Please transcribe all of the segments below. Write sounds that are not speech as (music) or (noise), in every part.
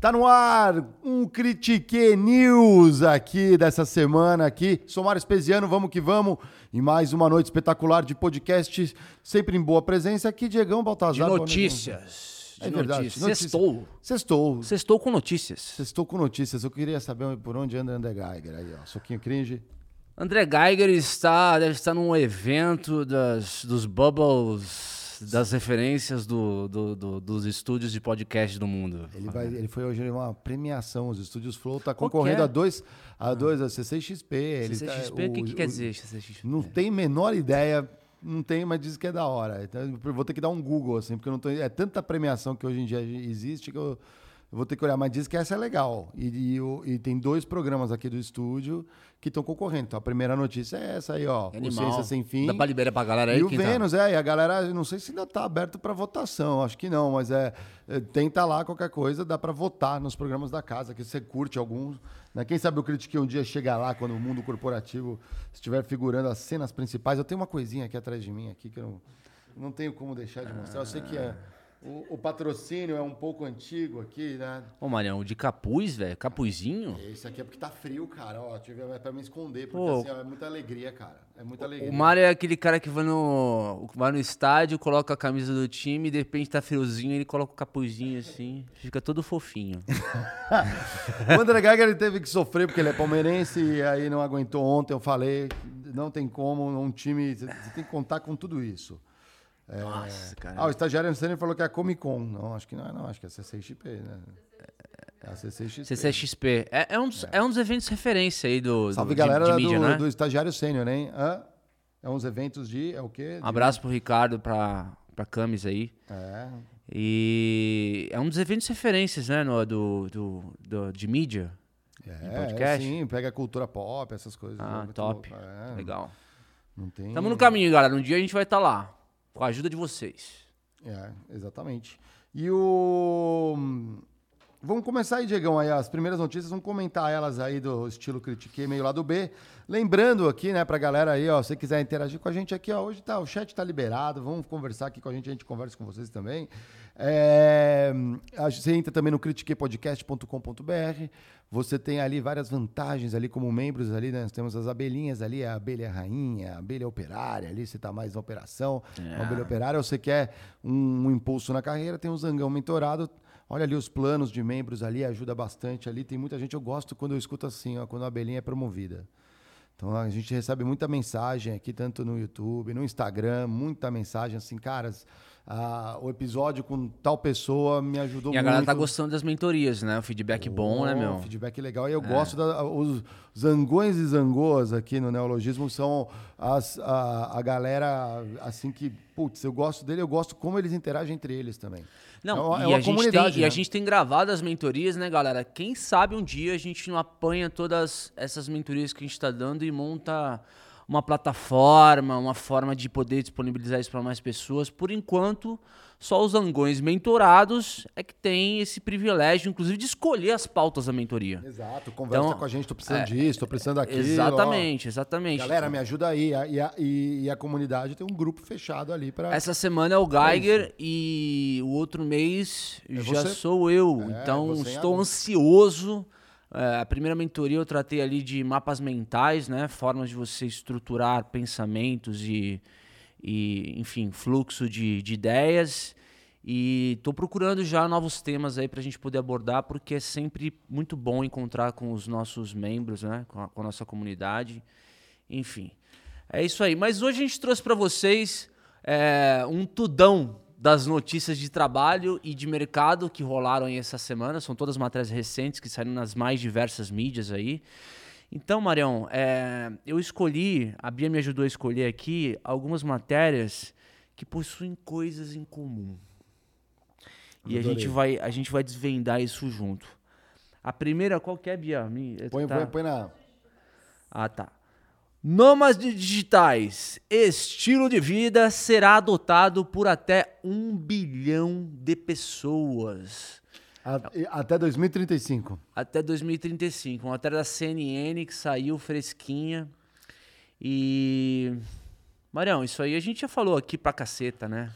Tá no ar um Critique News aqui dessa semana aqui. Sou Mário Espesiano, vamos que vamos. E mais uma noite espetacular de podcast, sempre em boa presença aqui, Diegão Baltazar. De notícias. É De verdade. notícias. Notícia. Sextou. Sextou. Sextou com notícias. Sextou com notícias. Eu queria saber por onde anda André Geiger aí, ó. Soquinho cringe. André Geiger está, deve estar num evento das, dos bubbles, das referências do, do- do- dos estúdios de podcast do mundo. Ele, vai, ele foi hoje numa premiação. Os estúdios Flow tá que concorrendo é? a dois, a dois, a CCXP. Ele tá- CCXP, o que, que quer o- dizer CCXP? Não tem menor ideia. Não tem, mas diz que é da hora. Então, vou ter que dar um Google, assim, porque eu não tô. É tanta premiação que hoje em dia existe que eu, eu vou ter que olhar. Mas diz que essa é legal. E, e e tem dois programas aqui do estúdio que estão concorrendo. Então a primeira notícia é essa aí, ó. Animal. Ciência Sem Fim. Dá pra liberar pra galera aí? E o tá? Vênus, é, e a galera, eu não sei se ainda tá aberto para votação, acho que não, mas é, é, tenta lá qualquer coisa, dá para votar nos programas da casa, que você curte alguns. Né? Quem sabe o Critique um dia chega lá, quando o mundo corporativo estiver figurando as cenas principais. Eu tenho uma coisinha aqui atrás de mim, aqui, que eu não, não tenho como deixar de mostrar. Eu sei que é, o, o patrocínio é um pouco antigo aqui, né? Ô, Marião, de capuz, velho? Capuzinho? Esse aqui é porque tá frio, cara. Ó, tive é pra me esconder, porque Pô. assim, ó, é muita alegria, cara. É muita alegria. O Mário é aquele cara que vai no, vai no estádio, coloca a camisa do time, e de repente tá friozinho, ele coloca o capuzinho assim, fica todo fofinho. (laughs) O André Geiger ele teve que sofrer porque ele é palmeirense e aí não aguentou ontem. Eu falei, não tem como, um time. Você tem que contar com tudo isso. É, Nossa, cara. Ah, o estagiário Ansani falou que é a Comic Con. Não, acho que não é, não. Acho que é a CCXP, né? É a CCXP. CCXP. É, é, um dos, é um dos eventos referência aí do, do- Salve de, galera de mídia, do, né? do estagiário sênior, hein? Hã? É uns eventos de. É o quê? Um abraço pro Ricardo, pra, pra Camis aí. É. E é um dos eventos referências, né, no, do, do, do- de mídia. É, podcast? sim, pega a cultura pop, essas coisas. Ah, é muito top. É, Legal. Não tem. Estamos no caminho, galera. Um dia a gente vai estar lá, com a ajuda de vocês. É, exatamente. E o. Vamos começar aí, Diegão, aí as primeiras notícias, vamos comentar elas aí do estilo Critiquei meio lado B. Lembrando aqui, né, pra galera aí, ó, se quiser interagir com a gente aqui, ó, hoje tá, o chat tá liberado, vamos conversar aqui com a gente, a gente conversa com vocês também. É, você entra também no critiquepodcast.com.br, você tem ali várias vantagens ali como membros ali, né, nós temos as abelhinhas ali, a abelha rainha, a abelha operária ali, você tá mais na operação, a abelha operária, ou você quer um, um impulso na carreira, tem o Zangão Mentorado, Olha ali os planos de membros ali, ajuda bastante ali. Tem muita gente, eu gosto quando eu escuto assim, ó, quando a abelhinha é promovida. Então a gente recebe muita mensagem aqui, tanto no YouTube, no Instagram, muita mensagem assim, caras, ah, o episódio com tal pessoa me ajudou E a muito. galera tá gostando das mentorias, né? O feedback bom, né, Oh, meu? Feedback legal. E eu gosto da. Os zangões e zangoas aqui no neologismo são as, a, a galera, assim, que, putz, eu gosto dele, eu gosto como eles interagem entre eles também. Não, é uma, é e, uma a gente tem, e a né? gente tem gravado as mentorias, né, galera? Quem sabe um dia a gente não apanha todas essas mentorias que a gente tá dando e monta uma plataforma, uma forma de poder disponibilizar isso para mais pessoas. Por enquanto, só os angões mentorados é que tem esse privilégio, inclusive, de escolher as pautas da mentoria. Exato, conversa Então, com a gente, tô precisando é, disso, tô precisando daquilo. ó. Exatamente, exatamente. Galera, me ajuda aí. E a, e, e a comunidade tem um grupo fechado ali para. Essa semana é o Geiger e o outro mês já você. sou eu. É, então estou ansioso. É, a primeira mentoria eu tratei ali de mapas mentais, né? Formas de você estruturar pensamentos e, e enfim, fluxo de, de ideias. E estou procurando já novos temas aí para a gente poder abordar, porque é sempre muito bom encontrar com os nossos membros, né? Com a, com a nossa comunidade. Enfim, é isso aí. Mas hoje a gente trouxe para vocês é, um tudão das notícias de trabalho e de mercado que rolaram aí essa semana. São todas matérias recentes que saíram nas mais diversas mídias aí. Então, Marião, é, eu escolhi, a Bia me ajudou a escolher aqui algumas matérias que possuem coisas em comum. E a gente, vai, a gente vai desvendar isso junto. A primeira, qual que é, Bia? Me, Põe, tá- põe, põe na. Ah, tá. Nômades digitais. Estilo de vida será adotado por até um bilhão de pessoas. a- Até 2035. Até 2035. Uma matéria da CNN que saiu fresquinha. E. Marião, isso aí a gente já falou aqui pra caceta, né?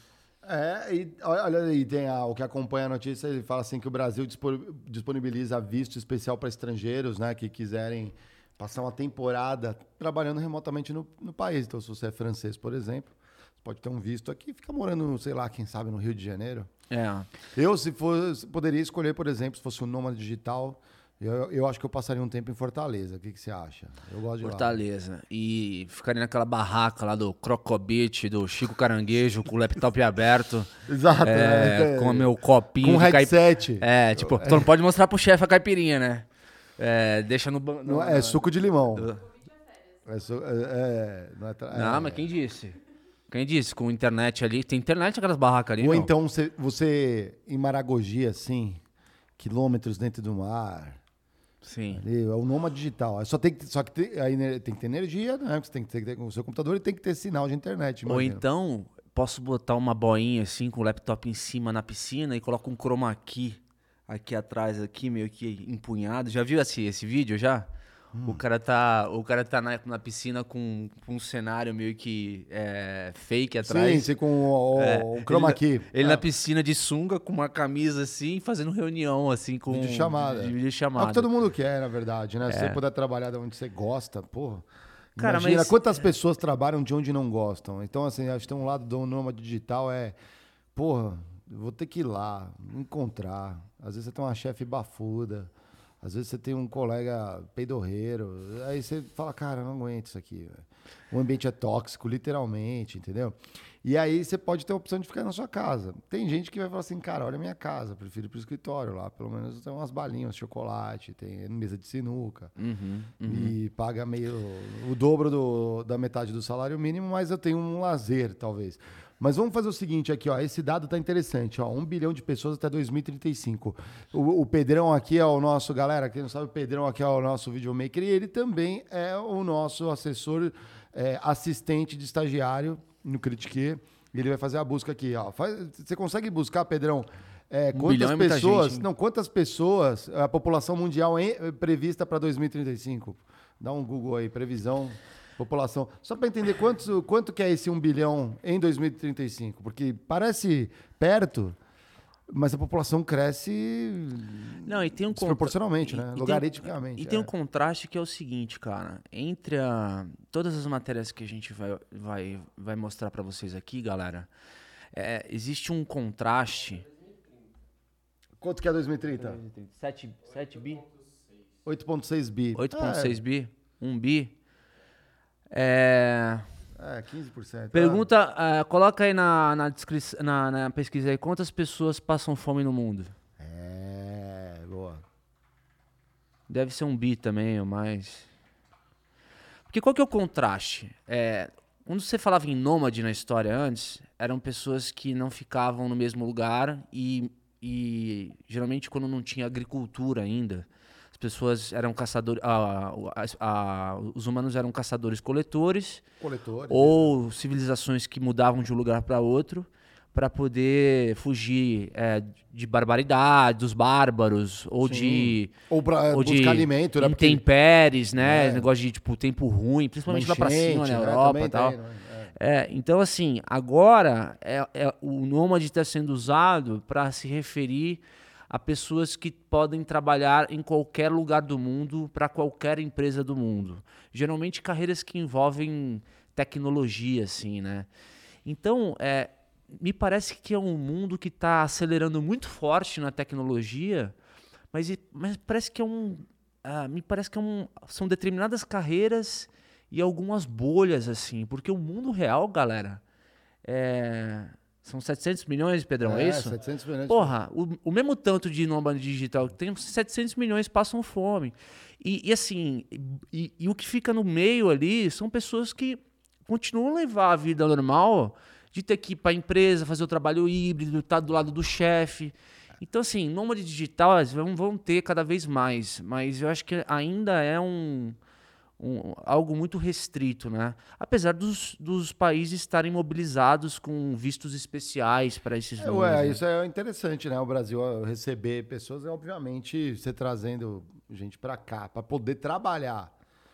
É, e olha aí, tem a- o que acompanha a notícia, ele fala assim que o Brasil dispo- disponibiliza visto especial para estrangeiros, né, que quiserem passar uma temporada trabalhando remotamente no, no país. Então, se você é francês, por exemplo, você pode ter um visto aqui e ficar morando, sei lá, quem sabe, no Rio de Janeiro. É. Eu, se fosse, poderia escolher, por exemplo, se fosse um nômade digital, eu, eu acho que eu passaria um tempo em Fortaleza. O que, que você acha? Eu gosto de. Fortaleza. E ficaria naquela barraca lá do Crocobit, do Chico Caranguejo, com o laptop (laughs) aberto. Exato. É, né? com o meu copinho Com caip- headset. É, tipo, tu não pode mostrar pro chefe a caipirinha, né? É, deixa no... ban- Não, no- é suco de limão. É, su- é, é, não, é tra- Não, é. mas quem disse? Quem disse? Com internet ali. Tem internet aquelas barracas ali, Ou não? então você, você em Maragogi, assim, quilômetros dentro do mar. Sim. ali, é o nômade digital. Só, tem que, só que tem, aí tem que ter energia, né? Você tem que ter com o seu computador e tem que ter sinal de internet. Ou imagina. então, posso botar uma boinha assim com o laptop em cima na piscina e coloco um chroma key aqui atrás, aqui, meio que empunhado. Já viu esse, esse vídeo já? Hum. O cara tá, o cara tá na, na piscina com, com um cenário meio que é, fake atrás. Sim, sim, com o, o, É, o chroma ele, key. Ele É. na piscina de sunga, com uma camisa assim, fazendo reunião, assim, com. Videochamada. De, de É o que todo mundo quer, na verdade, né? Se você puder trabalhar de onde você gosta, porra. Cara, imagina mas- quantas pessoas trabalham de onde não gostam. Então, assim, acho que tem um lado do nômade digital é, porra, vou ter que ir lá, encontrar. Às vezes você tem uma chefe bafuda, às vezes você tem um colega peidorreiro. Aí você fala, cara, não aguento isso aqui. O ambiente é tóxico, literalmente, entendeu? E aí você pode ter a opção de ficar na sua casa. Tem gente que vai falar assim, cara, olha a minha casa, prefiro ir pro escritório lá. Pelo menos tem umas balinhas, chocolate, tem mesa de sinuca. Uhum, E paga meio o dobro do- da metade do salário mínimo, mas eu tenho um lazer, talvez. Mas vamos fazer o seguinte aqui, ó. Esse dado tá interessante, ó. Um bilhão de pessoas até 2035. O, o Pedrão aqui é o nosso, galera, quem não sabe, o Pedrão aqui é o nosso videomaker e ele também é o nosso assessor, é, assistente de estagiário no Critique. E ele vai fazer a busca aqui, ó. Faz- você consegue buscar, Pedrão? É, quantas bilhão é pessoas? gente, não, quantas pessoas a população mundial eh, prevista para 2035? Dá um Google aí, previsão, população. Só para entender quantos, quanto que é esse 1 bilhão em 2035. Porque parece perto, mas a população cresce Não, e tem um contra- desproporcionalmente, e- né? Logaritmicamente. E tem é. um contraste que é o seguinte, cara. Entre a- todas as matérias que a gente vai, vai, vai mostrar pra vocês aqui, galera, é, existe um contraste. Quanto que é 2030? 7, 7 bi? 8,6 bi. 8,6 bi? 1 bi? É, É, é 15%. pergunta, é, coloca aí na, na, na, na pesquisa aí, quantas pessoas passam fome no mundo? É, boa. Deve ser um bi também, ou mais. Porque qual que é o contraste? É, quando você falava em nômade na história antes, eram pessoas que não ficavam no mesmo lugar e, e geralmente quando não tinha agricultura ainda, pessoas eram caçadores, ah, ah, os humanos eram caçadores-coletores Coletores. ou civilizações que mudavam de um lugar para outro para poder fugir é, de barbaridade, dos bárbaros ou de Ou para ou de buscar alimento, né? Intempéries, né? É. Negócio de tipo tempo ruim, principalmente lá pra cima, na né? Europa e tal. tem, né? É, então assim, agora é, é- o nômade está sendo usado para se referir a pessoas que podem trabalhar em qualquer lugar do mundo para qualquer empresa do mundo. Geralmente carreiras que envolvem tecnologia, assim, né? Então, é, me parece que é um mundo que está acelerando muito forte na tecnologia, mas, mas parece que é um, ah, me parece que é um, são determinadas carreiras e algumas bolhas assim, porque o mundo real, galera, é, São 700 milhões, Pedrão, é, é isso? 700 milhões. Porra, o, o mesmo tanto de nômade digital que tem, 700 milhões passam fome. E, e assim, e, e, o que fica no meio ali são pessoas que continuam a levar a vida normal de ter que ir para a empresa, fazer o trabalho híbrido, estar tá do lado do chefe. Então, assim, nômade digital vão, vão ter cada vez mais, mas eu acho que ainda é um, um, algo muito restrito, né? Apesar dos, dos países estarem mobilizados com vistos especiais para esses é, Ué, né? isso é interessante, né? O Brasil receber pessoas, é, obviamente, você trazendo gente para cá, para poder trabalhar.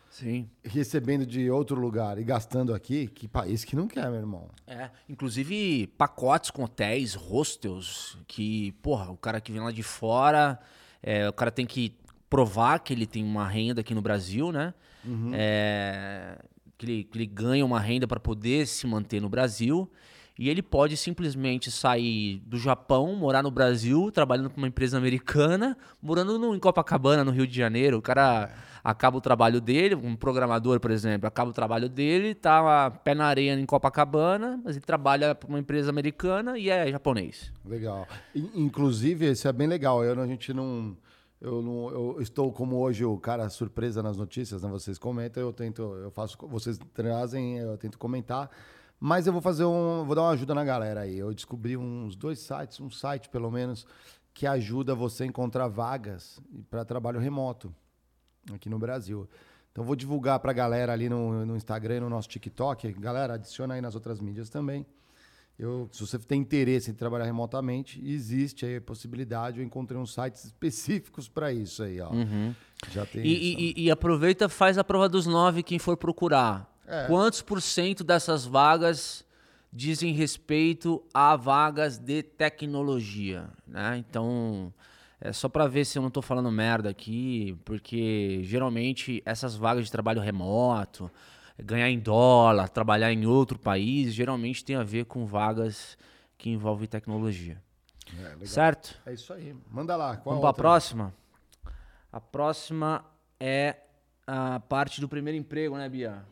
Sim. Recebendo de outro lugar e gastando aqui, que país que não quer, meu irmão? É, inclusive pacotes com hotéis, hostels, que, porra, o cara que vem lá de fora, é, o cara tem que provar que ele tem uma renda aqui no Brasil, né? Uhum. É, que, ele, que ele ganha uma renda para poder se manter no Brasil. E ele pode simplesmente sair do Japão, morar no Brasil, trabalhando para uma empresa americana, morando no, em Copacabana, no Rio de Janeiro. O cara acaba o trabalho dele, um programador, por exemplo, acaba o trabalho dele, tá pé na areia em Copacabana, mas ele trabalha para uma empresa americana e é japonês. Legal. Inclusive, isso é bem legal. Eu, a gente não eu, não, eu estou como hoje o cara surpresa nas notícias, né? Vocês comentam, eu tento, eu faço, vocês trazem, eu tento comentar. Mas eu vou fazer um, vou dar uma ajuda na galera aí. Eu descobri uns dois sites, um site pelo menos, que ajuda você a encontrar vagas para trabalho remoto aqui no Brasil. Então vou divulgar para a galera ali no, no Instagram no nosso TikTok. Galera, adiciona aí nas outras mídias também. Eu, se você tem interesse em trabalhar remotamente, existe aí a possibilidade. Eu encontrei uns sites específicos para isso aí, ó. Uhum. Já tem e, e, e, aproveita, faz a prova dos nove quem for procurar. É. Quantos por cento dessas vagas dizem respeito a vagas de tecnologia, né? Então, é só para ver se eu não estou falando merda aqui, porque geralmente essas vagas de trabalho remoto, ganhar em dólar, trabalhar em outro país, geralmente tem a ver com vagas que envolvem tecnologia. É, certo? É isso aí. Manda lá. Qual Vamos para a próxima? A próxima é a parte do primeiro emprego, né, Bia?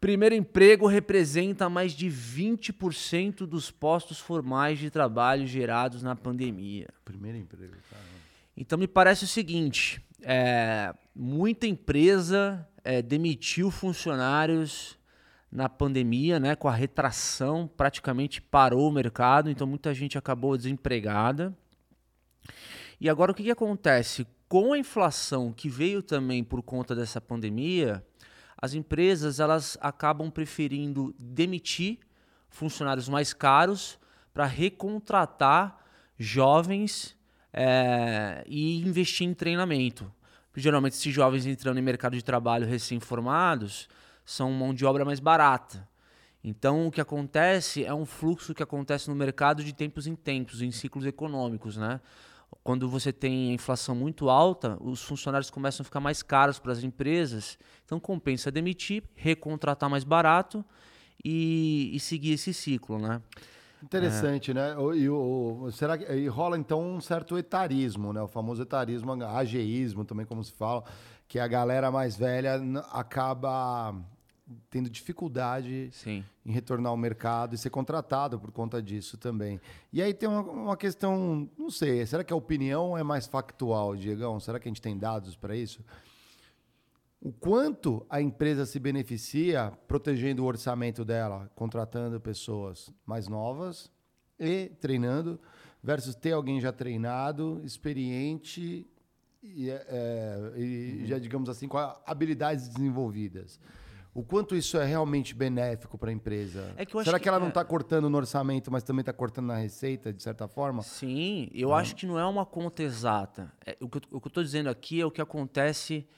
Primeiro emprego representa mais de 20% dos postos formais de trabalho gerados na pandemia. Primeiro emprego, caramba. Então me parece o seguinte: é, muita empresa é, demitiu funcionários na pandemia, né, com a retração, praticamente parou o mercado, então muita gente acabou desempregada. E agora o que, que acontece? Com a inflação que veio também por conta dessa pandemia, as empresas elas acabam preferindo demitir funcionários mais caros para recontratar jovens é, e investir em treinamento. Geralmente, esses jovens entrando em mercado de trabalho recém-formados são mão de obra mais barata. Então, o que acontece é um fluxo que acontece no mercado de tempos em tempos, em ciclos econômicos, né? Quando você tem a inflação muito alta, os funcionários começam a ficar mais caros para as empresas. Então, compensa demitir, recontratar mais barato e, e seguir esse ciclo, né? Interessante, é. né? E, o, será que e rola então um certo etarismo, né? O famoso etarismo, ageísmo também, como se fala, que a galera mais velha acaba tendo dificuldade Sim. em retornar ao mercado e ser contratado por conta disso também. E aí tem uma, uma, questão, não sei, será que a opinião é mais factual, Diegão? Será que a gente tem dados para isso? O quanto a empresa se beneficia protegendo o orçamento dela, contratando pessoas mais novas e treinando, versus ter alguém já treinado, experiente e, é, é e já, digamos assim, com habilidades desenvolvidas. O quanto isso é realmente benéfico para a empresa? É que Será que, que ela é... não está cortando no orçamento, mas também está cortando na receita, de certa forma? Sim, eu acho que não é uma conta exata. É, o que eu estou dizendo aqui é o que acontece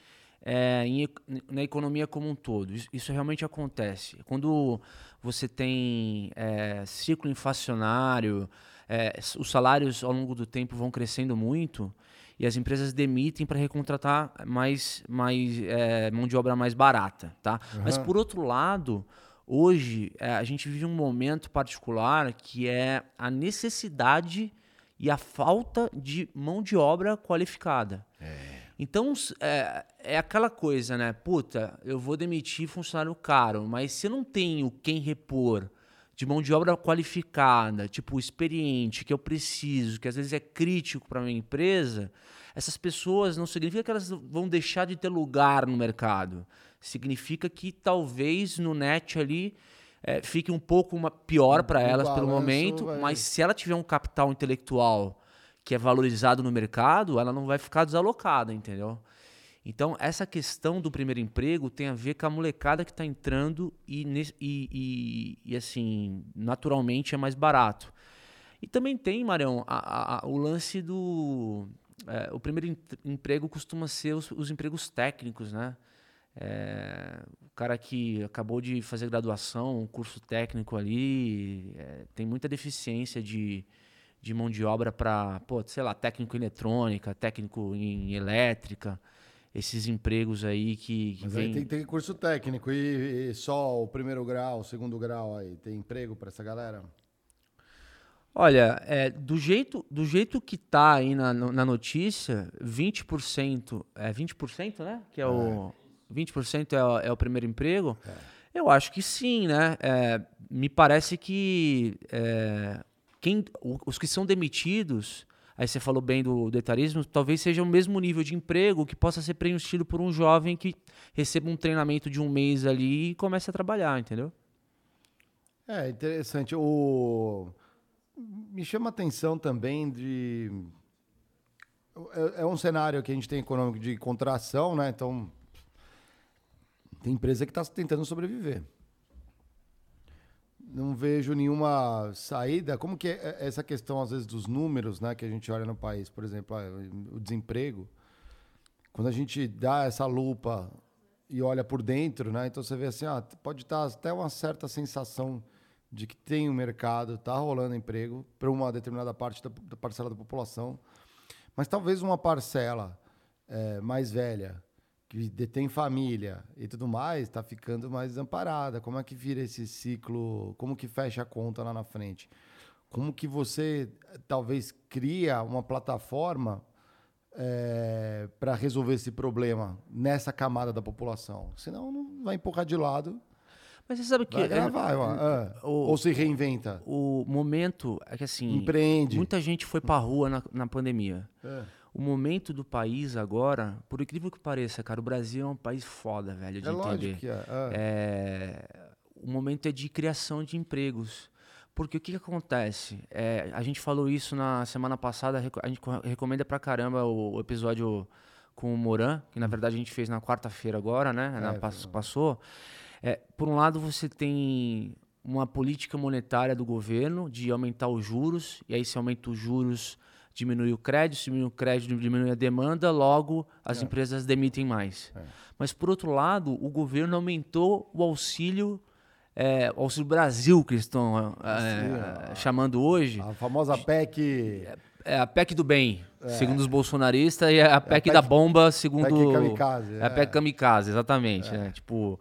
é, em, na economia como um todo. Isso, isso, realmente acontece. Quando você tem é, ciclo inflacionário, é, os salários ao longo do tempo vão crescendo muito e as empresas demitem para recontratar mais, mais é, mão de obra mais barata. Tá? Uhum. Mas, por outro lado, hoje é, a gente vive um momento particular que é a necessidade e a falta de mão de obra qualificada. É. Então, é, é aquela coisa, né? Puta, eu vou demitir funcionário caro, mas se eu não tenho quem repor de mão de obra qualificada, tipo experiente, que eu preciso, que às vezes é crítico para minha empresa, essas pessoas não significa que elas vão deixar de ter lugar no mercado. Significa que talvez no net ali é, fique um pouco uma, pior para elas pelo momento, vai... mas se ela tiver um capital intelectual que é valorizado no mercado, ela não vai ficar desalocada, entendeu? Então, essa questão do primeiro emprego tem a ver com a molecada que está entrando e, e, e, e, assim, naturalmente é mais barato. E também tem, Marião, a, a, o lance do. É, o primeiro emprego costuma ser os, os empregos técnicos, né? É, o cara que acabou de fazer graduação, um curso técnico ali, é, tem muita deficiência de, de mão de obra para, sei lá, técnico em eletrônica, técnico em elétrica esses empregos aí que, que Mas vem... aí tem, tem curso técnico e, e, só o primeiro grau, o segundo grau aí, tem emprego para essa galera? Olha, é, do, jeito, do jeito que tá aí na, na notícia, 20%, é 20%, né? Que é, é. o 20% é, o, é o primeiro emprego. É. Eu acho que sim, né? É, me parece que é, quem, os que são demitidos Aí você falou bem do, detalhismo, talvez seja o mesmo nível de emprego que possa ser preenchido por um jovem que receba um treinamento de um mês ali e comece a trabalhar, entendeu? É interessante. O... Me chama a atenção também de. É, é um cenário que a gente tem econômico de contração, né? Então, tem empresa que está tentando sobreviver não vejo nenhuma saída. Como que é essa questão, às vezes, dos números né, que a gente olha no país? Por exemplo, ah, o desemprego. Quando a gente dá essa lupa e olha por dentro, né, então você vê assim, ah, pode estar até uma certa sensação de que tem um mercado, está rolando emprego para uma determinada parte da, da, parcela da população, mas talvez uma parcela é, mais velha, que detém família e tudo mais, está ficando mais desamparada. Como é que vira esse ciclo? Como que fecha a conta lá na frente? Como que você talvez cria uma plataforma é, para resolver esse problema nessa camada da população? Senão não vai empurrar de lado. Mas você sabe que. Vai, é, vai, vai é. o, ou se reinventa. O momento é que assim. Empreende. Muita gente foi para a rua na, na pandemia. É o momento do país agora, por incrível que pareça, cara, o Brasil é um país foda, velho, de é entender. Que é. é. É, o momento é de criação de empregos. Porque o que, que acontece? É, a gente falou isso na semana passada, a gente recomenda pra caramba o, o episódio com o Moran, que na verdade a gente fez na quarta-feira agora, né? Na, é, passou. É, por um lado, você tem uma política monetária do governo de aumentar os juros, e aí se aumenta os juros, diminui o crédito, diminui o crédito, diminui a demanda, logo as é. empresas demitem mais. É. Mas, por outro lado, o governo aumentou o auxílio, é, o Auxílio Brasil, que estão é, chamando hoje. A famosa PEC. É a PEC do bem, é. segundo os bolsonaristas, e a PEC, a PEC da bomba, segundo. PEC kamikaze. É a PEC kamikaze, exatamente. Né? Tipo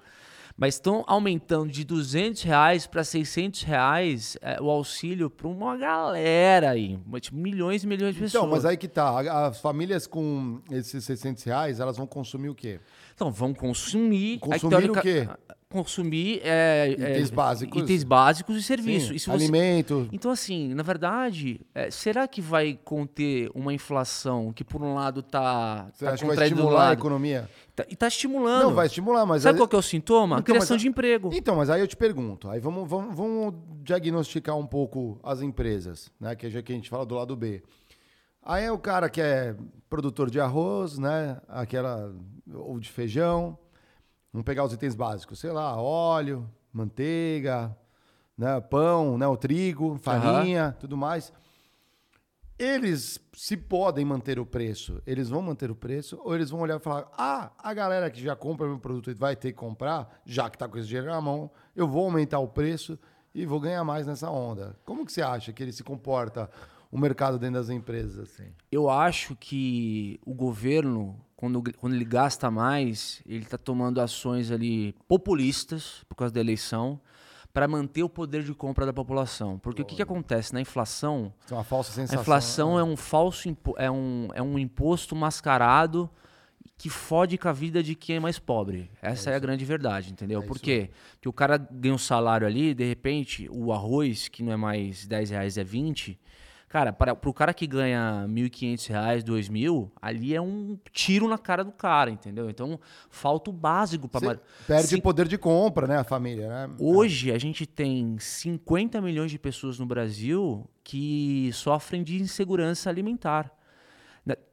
mas estão aumentando de 200 reais para 600 reais é, o auxílio para uma galera aí, tipo, milhões e milhões de então, pessoas. Então, mas aí que tá, as famílias com esses 600 reais, elas vão consumir o quê? Então, vão consumir... Consumir aí, teórica, o quê? Consumir é, itens é, básicos itens básicos e serviços. Sim, alimento. Então, assim, na verdade, é, será que vai conter uma inflação que, por um lado, está Você tá acha que vai estimular a economia? Tá, e está estimulando. Não, vai estimular, mas... Sabe aí... qual que é o sintoma? Então, Criação mas... de emprego. Então, mas aí eu te pergunto, aí vamos, vamos, vamos diagnosticar um pouco as empresas, né? Que já que a gente fala do lado B. Aí é o cara que é produtor de arroz, né? Aquela... ou de feijão Vamos pegar os itens básicos, sei lá, óleo, manteiga, né, pão, né, o trigo, farinha, uhum. tudo mais. Eles se podem manter o preço, eles vão manter o preço, ou eles vão olhar e falar: ah, a galera que já compra meu produto vai ter que comprar, já que está com esse dinheiro na mão, eu vou aumentar o preço e vou ganhar mais nessa onda. Como que você acha que ele se comporta, o mercado dentro das empresas? assim? Eu acho que o governo quando, quando ele gasta mais, ele está tomando ações ali populistas por causa da eleição para manter o poder de compra da população. Porque o que, que acontece na inflação? É uma falsa sensação. A inflação né? é um falso é um, é um imposto mascarado que fode com a vida de quem é mais pobre. Essa é, é a grande verdade, entendeu? É Por quê? Porque o cara ganha um salário ali, de repente, o arroz, que não é mais 10 reais, é 20. Cara, para o cara que ganha R$ 1.500, R$ 2.000, ali é um tiro na cara do cara, entendeu? Então, falta o básico para... Perde Cin... poder de compra, né, a família, né? Hoje, a gente tem 50 milhões de pessoas no Brasil que sofrem de insegurança alimentar.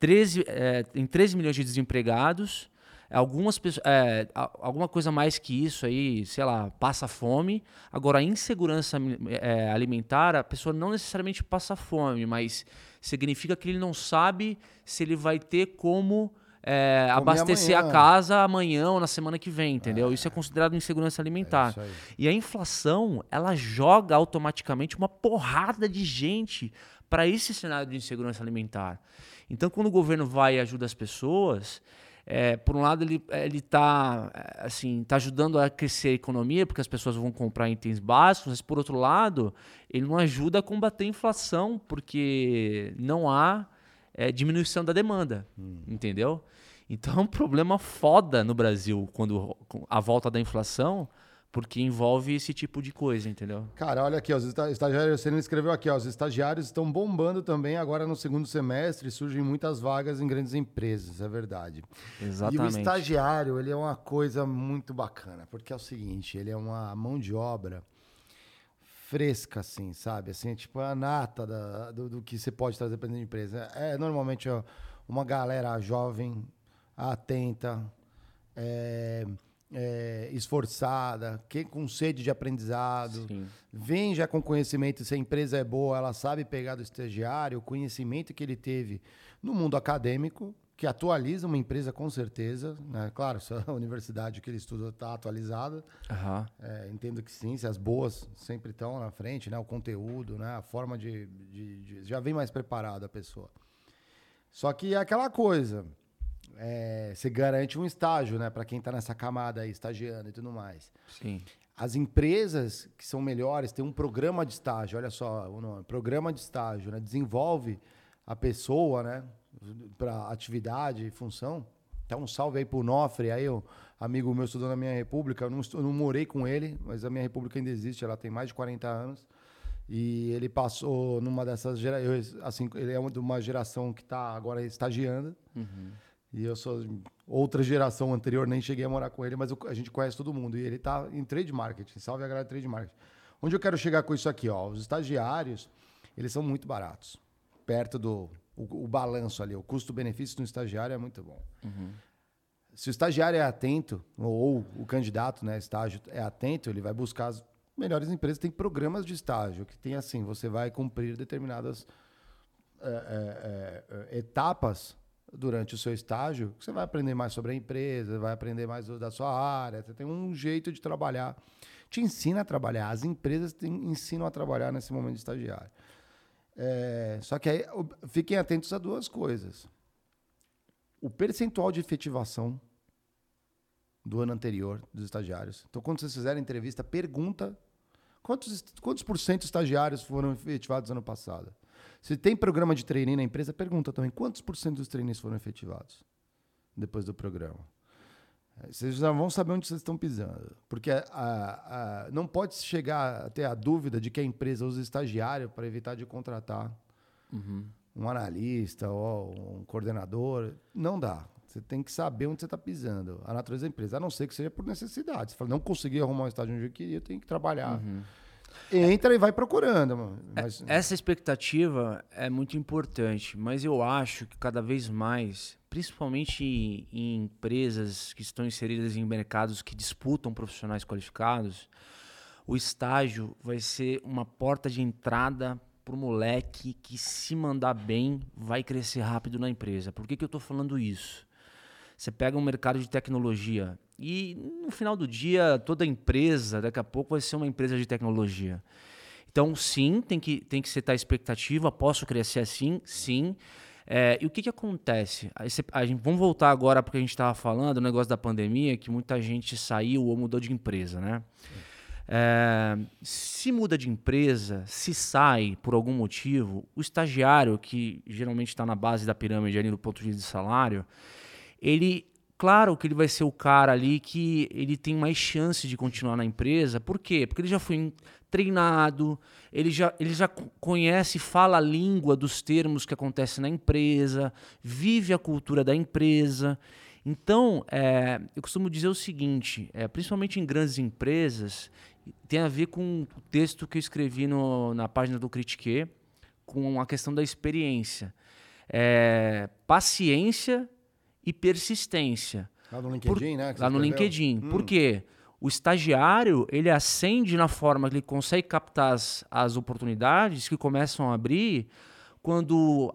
13, é, tem 13 milhões de desempregados, Algumas pessoas, é, alguma coisa mais que isso aí, sei lá, passa fome. Agora, a insegurança é, alimentar, a pessoa não necessariamente passa fome, mas significa que ele não sabe se ele vai ter como é, abastecer amanhã. a casa amanhã ou na semana que vem, entendeu? É. Isso é considerado insegurança alimentar. É e a inflação, ela joga automaticamente uma porrada de gente para esse cenário de insegurança alimentar. Então, quando o governo vai e ajuda as pessoas, é, por um lado, ele está é, assim, tá ajudando a crescer a economia, porque as pessoas vão comprar itens básicos, mas, por outro lado, ele não ajuda a combater a inflação, porque não há é, diminuição da demanda, hum. entendeu? Então é um problema foda no Brasil, quando a volta da inflação, porque envolve esse tipo de coisa, entendeu? Cara, olha aqui, os estagiários, você escreveu aqui, ó, os estagiários estão bombando também agora no segundo semestre, surgem muitas vagas em grandes empresas, é verdade. Exatamente. E o estagiário, ele é uma coisa muito bacana, porque é o seguinte, ele é uma mão de obra fresca, assim, sabe? Assim, é tipo a nata da, do, do, que você pode trazer para dentro de empresa. É normalmente ó, uma galera jovem, atenta, é, é, esforçada, que com sede de aprendizado, Sim. vem já com conhecimento. Se a empresa é boa, ela sabe pegar do estagiário o conhecimento que ele teve no mundo acadêmico, que atualiza uma empresa com certeza. Né? Claro, (laughs) se a universidade que ele estuda está atualizada, uhum. é, entendo que sim. Se as boas sempre estão na frente, né? o conteúdo, né? a forma de, de, de já vem mais preparada a pessoa. Só que é aquela coisa é, você garante um estágio, né, para quem está nessa camada aí, estagiando e tudo mais. Sim. As empresas que são melhores têm um programa de estágio, olha só o nome, programa de estágio, né? Desenvolve a pessoa, né, para atividade e função. Então, um salve aí pro Nofre, aí o amigo meu estudou na minha república, eu não, eu não morei com ele, mas a minha república ainda existe, ela tem mais de 40 anos. E ele passou numa dessas gerações, assim, ele é de uma geração que está agora estagiando. Uhum. E eu sou outra geração anterior, nem cheguei a morar com ele, mas eu, a gente conhece todo mundo. E ele está em trade marketing, salve a galera de trade marketing. Onde eu quero chegar com isso aqui? Ó, os estagiários, eles são muito baratos. Perto do o, o balanço ali, o custo-benefício do estagiário é muito bom. Uhum. Se o estagiário é atento, ou, o candidato, né, estágio, é atento, ele vai buscar as melhores empresas. Tem programas de estágio que tem assim, você vai cumprir determinadas é, é, é, etapas durante o seu estágio, você vai aprender mais sobre a empresa, vai aprender mais da sua área, você tem um jeito de trabalhar. Te ensina a trabalhar. As empresas te ensinam a trabalhar nesse momento de estagiário. É, só que aí fiquem atentos a duas coisas. O percentual de efetivação do ano anterior dos estagiários. Então, quando vocês fizerem entrevista, pergunta quantos, quantos por cento estagiários foram efetivados ano passado. Se tem programa de treininho na empresa, pergunta também quantos por cento dos treinos foram efetivados depois do programa. Vocês já vão saber onde vocês estão pisando. Porque a, a, não pode chegar até a dúvida de que a empresa usa estagiário para evitar de contratar uhum. um analista ou um coordenador. Não dá. Você tem que saber onde você está pisando. A natureza da empresa, a não ser que seja por necessidade. Você fala, não consegui arrumar um estágio onde eu queria, eu tenho que trabalhar. Uhum. Entra e vai procurando. É, mas... Essa expectativa é muito importante, mas eu acho que cada vez mais, principalmente em empresas que estão inseridas em mercados que disputam profissionais qualificados, o estágio vai ser uma porta de entrada para o moleque que, se mandar bem, vai crescer rápido na empresa. Por que, que eu estou falando isso? Você pega um mercado de tecnologia e no final do dia, toda empresa, daqui a pouco, vai ser uma empresa de tecnologia. Então, sim, tem que, tem que setar expectativa. Posso crescer assim? Sim. É, e o que, que acontece? a gente, vamos voltar agora porque a gente estava falando, o negócio da pandemia, que muita gente saiu ou mudou de empresa, né? É, se muda de empresa, se sai por algum motivo, o estagiário, que geralmente está na base da pirâmide ali no ponto de salário, ele claro que ele vai ser o cara ali que ele tem mais chance de continuar na empresa. Por quê? Porque ele já foi treinado, ele já, ele já conhece, fala a língua dos termos que acontecem na empresa, vive a cultura da empresa. Então, é, eu costumo dizer o seguinte, é, principalmente em grandes empresas, tem a ver com o texto que eu escrevi no, na página do Critique, com a questão da experiência. É, paciência e persistência. Lá no LinkedIn, Por, né? Lá no LinkedIn. Hum. Por quê? O estagiário, ele acende na forma que ele consegue captar as, as oportunidades que começam a abrir quando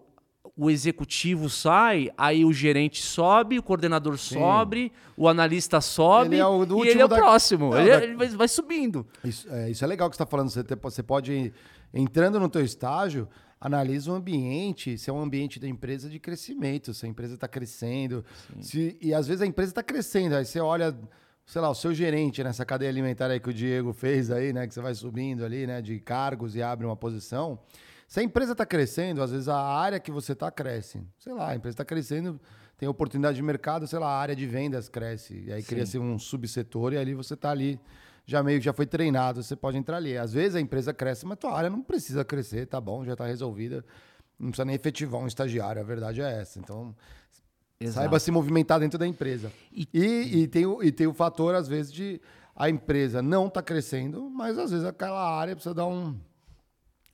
o executivo sai, aí o gerente sobe, o coordenador Sim. sobe, o analista sobe ele é o, e ele é o da... próximo. Não, ele, da... ele vai, vai, subindo. Isso é, isso é legal que você está falando. Você, você pode, entrando no teu estágio, analisa o ambiente, se é um ambiente da empresa de crescimento, se a empresa está crescendo. Se, e às vezes a empresa está crescendo, aí você olha, sei lá, o seu gerente nessa cadeia alimentar aí que o Diego fez aí, né? Que você vai subindo ali, né? De cargos e abre uma posição. Se a empresa está crescendo, às vezes a área que você está cresce. Sei lá, a empresa está crescendo, tem oportunidade de mercado, sei lá, a área de vendas cresce. E aí cria-se um subsetor e ali você está ali já meio já foi treinado, você pode entrar ali. Às vezes a empresa cresce, mas tua área não precisa crescer, tá bom, já está resolvida. Não precisa nem efetivar um estagiário, a verdade é essa. Então, Exato. saiba se movimentar dentro da empresa. E, e, e, tem o, e tem o fator, às vezes, de a empresa não está crescendo, mas às vezes aquela área precisa dar um.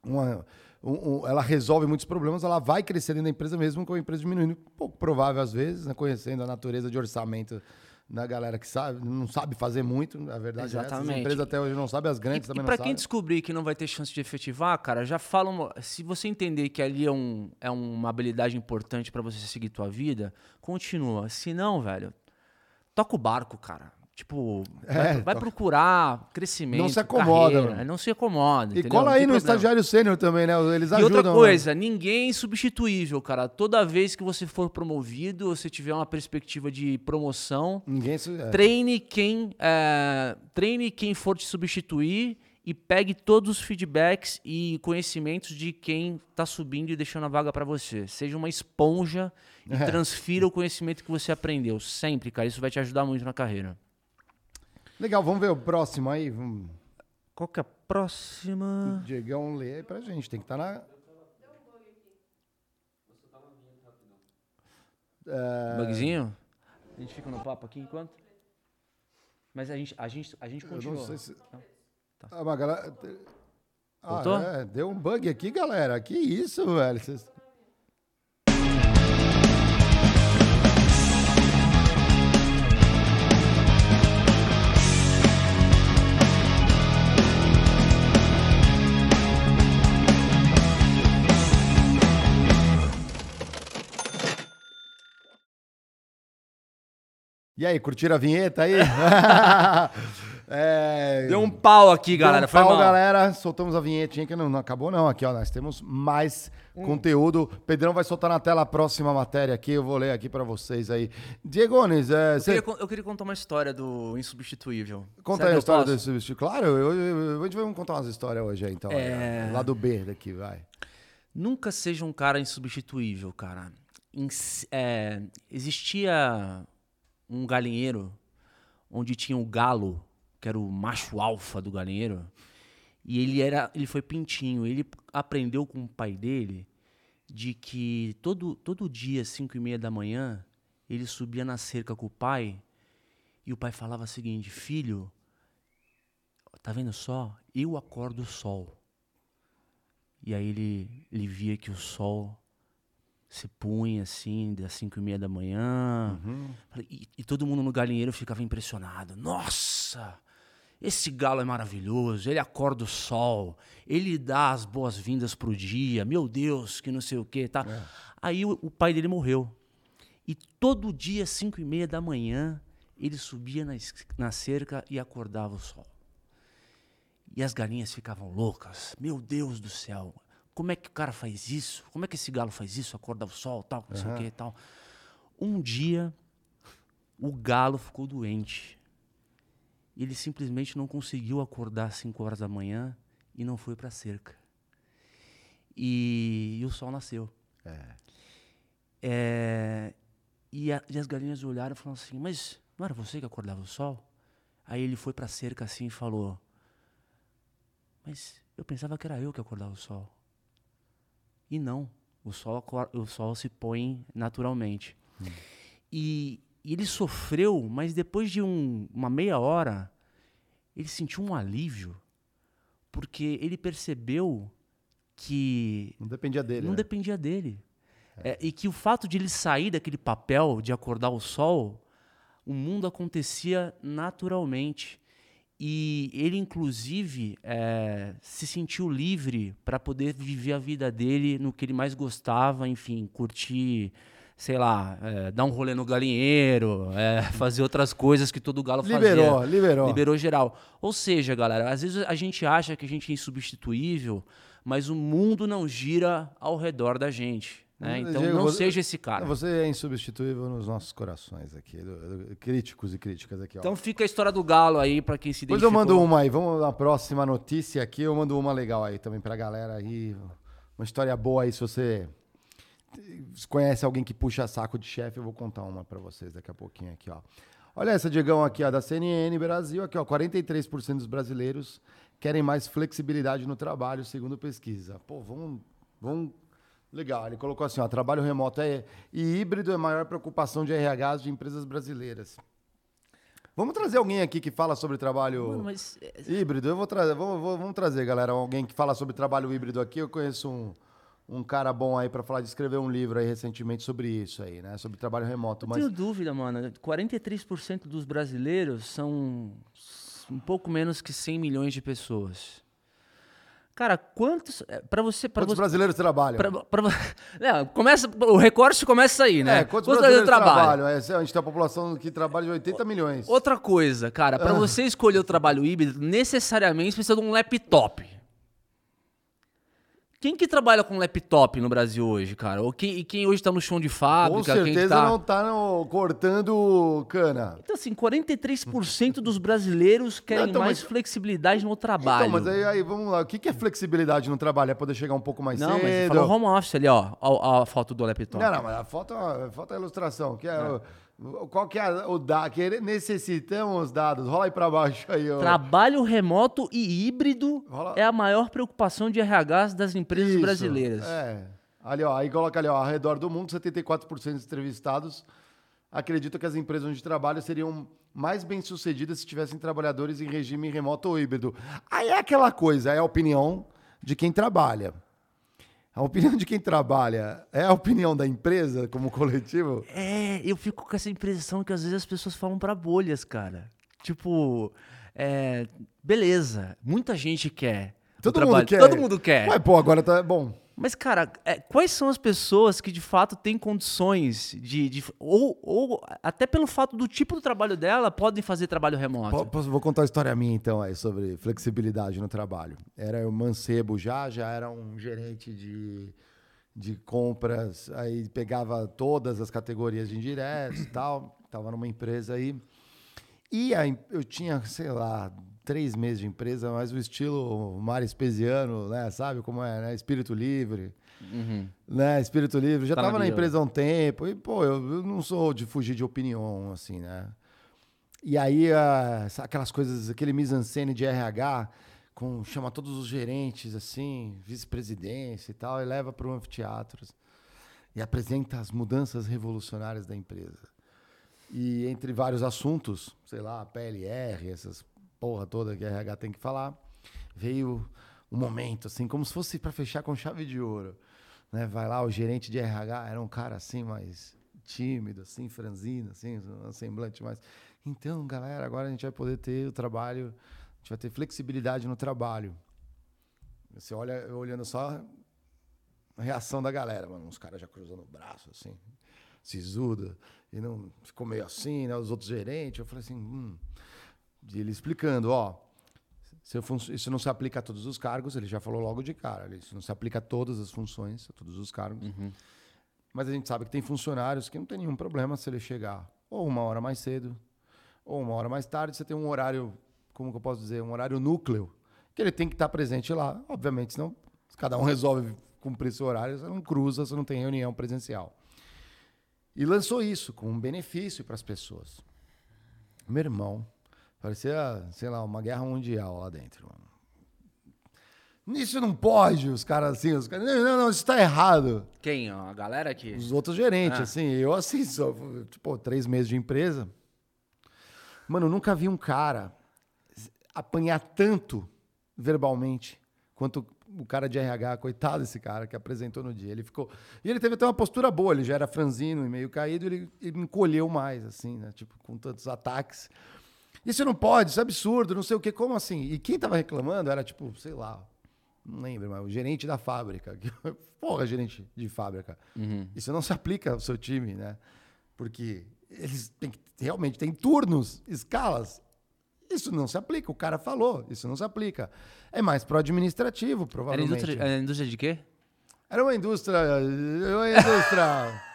Uma, um, um, ela resolve muitos problemas, ela vai crescer dentro da empresa mesmo com a empresa diminuindo. Pouco provável, às vezes, né, conhecendo a natureza de orçamento da galera que sabe, não sabe fazer muito, a verdade Exatamente. é. As empresas até hoje não sabem, as grandes e, também e não sabem. E para quem descobrir que não vai ter chance de efetivar, cara, já falam, se você entender que ali é, um, é uma habilidade importante para você seguir tua vida, continua. Se não, velho, toca o barco, cara. Tipo, é, vai, vai, procurar crescimento. Não se acomoda. Carreira, não se acomoda. E entendeu? cola aí no problema. estagiário sênior também, né? Eles ajudam. E outra né? coisa, né? ninguém é substituível, cara. Toda vez que você for promovido, você tiver uma perspectiva de promoção, ninguém é. treine quem é, treine quem for te substituir e pegue todos os feedbacks e conhecimentos de quem está subindo e deixando a vaga para você. Seja uma esponja e é. transfira o conhecimento que você aprendeu. Sempre, cara. Isso vai te ajudar muito na carreira. Legal, vamos ver o próximo aí. Vamos... Qual que é a próxima? Diegão, lê aí pra gente. Tem que estar tá na. É... Bugzinho? A gente fica no papo aqui enquanto? Mas a gente, a gente, a gente continua. Eu não sei se... Não? Tá. Ah, mas galera... Ah, é, deu um bug aqui, galera. Que isso, velho? Vocês... E aí, curtiram a vinheta aí? (laughs) é... Deu um pau aqui, galera. Deu um pau, galera. Soltamos a vinhetinha que não, não, acabou, não. Aqui, ó, nós temos mais hum. conteúdo. Pedrão vai soltar na tela a próxima matéria aqui. Eu vou ler aqui para vocês aí. Diegones, é, eu, cê... queria, eu queria contar uma história do Insubstituível. Conta aí a história do Insubstituível. Claro, eu, eu, a gente vai contar umas histórias hoje aí, então. É... Lá do B daqui, vai. Nunca seja um cara insubstituível, cara. é, existia um galinheiro onde tinha o galo, que era o macho alfa do galinheiro, e ele era, ele foi pintinho. Ele aprendeu com o pai dele de que todo, todo dia, cinco e meia da manhã, ele subia na cerca com o pai e o pai falava o seguinte: Filho, tá vendo só? Eu acordo o sol. E aí ele, ele via que o sol se punha assim, das 5 e meia da manhã. Uhum. E, e, todo mundo no galinheiro ficava impressionado. Nossa! Esse galo é maravilhoso, ele acorda o sol, ele dá as boas-vindas pro dia, meu Deus, que não sei o que, tá? É. Aí o, o, pai dele morreu. E todo dia, 5 e meia da manhã, ele subia na, na cerca e acordava o sol. E as galinhas ficavam loucas. Meu Deus do céu, como é que o cara faz isso? Como é que esse galo faz isso? Acorda o sol, tal, não uhum. sei o que tal. Um dia, o galo ficou doente. Ele simplesmente não conseguiu acordar às 5 horas da manhã e não foi para a cerca. E, e, o sol nasceu. É. É, E, a- e as galinhas olharam e falaram assim: Mas não era você que acordava o sol? Aí ele foi pra cerca assim e falou: Mas eu pensava que era eu que acordava o sol. E não, o sol, o sol se põe naturalmente. E, e ele sofreu, mas depois de um- uma meia hora, ele sentiu um alívio, porque ele percebeu que Não dependia dele. não né? dependia dele. É, e que o fato de ele sair daquele papel de acordar o sol, o mundo acontecia naturalmente. E ele, inclusive, é, se sentiu livre para poder viver a vida dele no que ele mais gostava, enfim, curtir, sei lá, é, dar um rolê no galinheiro, é, (laughs) fazer outras coisas que todo galo Liberou, fazia. liberou. Liberou geral. Ou seja, galera, às vezes a gente acha que a gente é insubstituível, mas o mundo não gira ao redor da gente. Né? Então Diego, não você- seja esse cara. Você é insubstituível nos nossos corações aqui, do- do- críticos e críticas aqui, ó. Então fica a história do galo aí pra quem se Depois identificou. eu mando uma aí, vamos na próxima notícia aqui, eu mando uma legal aí também pra galera aí. Uma história boa aí, se você conhece alguém que puxa saco de chefe, eu vou contar uma pra vocês daqui a pouquinho aqui, ó. Olha essa, Diegão, aqui, ó, da CNN Brasil, aqui, ó, 43% dos brasileiros querem mais flexibilidade no trabalho, segundo pesquisa. Pô, vamos, vamos Legal, ele colocou assim, ó, trabalho remoto é, e híbrido é a maior preocupação de RHs de empresas brasileiras. Vamos trazer alguém aqui que fala sobre trabalho Mano, mas é, híbrido. Eu vou trazer, vamos, vamos- vamos trazer, galera, alguém que fala sobre trabalho híbrido aqui. Eu conheço um, um cara bom aí para falar de escrever um livro aí recentemente sobre isso aí, né? Sobre trabalho remoto. eu Mas tenho dúvida, mano. 43% dos brasileiros são um pouco menos que 100 milhões de pessoas. Cara, quantos. é, Pra você. Pra quantos você brasileiros trabalham? pra, pra, (laughs) começa, o recorte começa aí, né? É, quantos, brasileiros trabalham? trabalham? É, a gente tem a população que trabalha de 80 milhões. Outra coisa, cara, Ah. pra você escolher o trabalho híbrido, necessariamente precisa de um laptop. Quem que trabalha com laptop no Brasil hoje, cara? Ou quem, e quem hoje tá no chão de Com fábrica? que certeza tá... não tá no- cortando cana. Então, assim, 43% dos brasileiros (laughs) querem Não, então, mais mas- flexibilidade no trabalho. Então, mas aí, aí, vamos lá. O que que é flexibilidade no trabalho? É poder chegar um pouco mais Não, cedo? mas ele falou home office ali, ó. A, a foto do laptop. Não, não, mas a foto, a foto é a ilustração. Que é, o- qual que é o dado? Que necessitamos os dados. Rola aí pra baixo aí. ó. Trabalho remoto e híbrido Rola- é a maior preocupação de RHs das empresas Isso, brasileiras. É. Ali, ó, aí coloca ali, ó, ao redor do mundo, 74% dos entrevistados acreditam que as empresas onde trabalham seriam mais bem-sucedidas se tivessem trabalhadores em regime remoto ou híbrido. Aí é aquela coisa, é a opinião de quem trabalha. A opinião de quem trabalha é a opinião da empresa como coletivo? É, eu fico com essa impressão que às vezes as pessoas falam pra bolhas, cara. Tipo, é, beleza, muita gente quer. Todo mundo quer. Todo mundo quer. Mas, pô, agora tá bom. Mas, cara, é, quais são as pessoas que de fato têm condições de. de- ou, ou até pelo fato do tipo do trabalho dela, podem fazer trabalho remoto? Vou contar uma história minha então aí sobre flexibilidade no trabalho. Era o mancebo já, já era um gerente de, de compras, aí pegava todas as categorias de indiretos e tal. Tava numa empresa aí. E aí eu tinha, sei lá, três meses de empresa, mas o estilo Mário Espesiano, né? Sabe como é, né? Espírito livre. Né? Espírito livre. Já Tá na tava na bio. empresa há um tempo. E, pô, eu, eu não sou de fugir de opinião, assim, né? E aí, ah, sa- aquelas coisas, aquele mise-en-scène de RH, com, chama todos os gerentes, assim, vice-presidência e tal, e leva para o anfiteatro. E apresenta as mudanças revolucionárias da empresa. E entre vários assuntos, sei lá, PLR, essas porra toda que a RH tem que falar, veio um momento, assim, como se fosse para fechar com chave de ouro. Né? Vai lá, o gerente de RH era um cara assim, mais tímido, assim, franzino, assim, um semblante mais. Então, galera, agora a gente vai poder ter o trabalho, a gente vai ter flexibilidade no trabalho. Você olha, olhando só a reação da galera, mano, uns caras já cruzando o braço, assim, sisudo, e não ficou meio assim, né? Os outros gerentes, eu falei assim, hum. Ele explicando, ó, isso não se aplica a todos os cargos, ele já falou logo de cara, isso não se aplica a todas as funções, a todos os cargos. Mas a gente sabe que tem funcionários que não tem nenhum problema se ele chegar ou uma hora mais cedo, ou uma hora mais tarde, você tem um horário, como que eu posso dizer, um horário núcleo, que ele tem que estar presente lá, obviamente, senão se cada um (laughs) resolve cumprir seu horário, você não cruza, você não tem reunião presencial. E lançou isso com um benefício para as pessoas. Meu irmão, parecia, sei lá, uma guerra mundial lá dentro, mano. Isso não pode, os caras assim, os caras, não, não, não, isso tá errado. Quem? A galera aqui? Os outros gerentes, Ah. assim, eu assim, só, tipo, três meses de empresa. Mano, eu nunca vi um cara apanhar tanto verbalmente quanto o cara de RH, coitado desse cara que apresentou no dia. Ele ficou. E ele teve até uma postura boa, ele já era franzino e meio caído, ele, ele encolheu mais, assim, né? Tipo, com tantos ataques. Isso não pode, isso é absurdo, não sei o quê, como assim? E quem tava reclamando era, tipo, sei lá, não lembro, mas o gerente da fábrica. (laughs) Porra, gerente de fábrica. Isso não se aplica ao seu time, né? Porque eles têm que, realmente têm turnos, escalas. Isso não se aplica. O cara falou, isso não se aplica. É mais pro administrativo, Era provavelmente. indústria, era indústria de quê? Era uma indústria. (laughs) Uma indústria.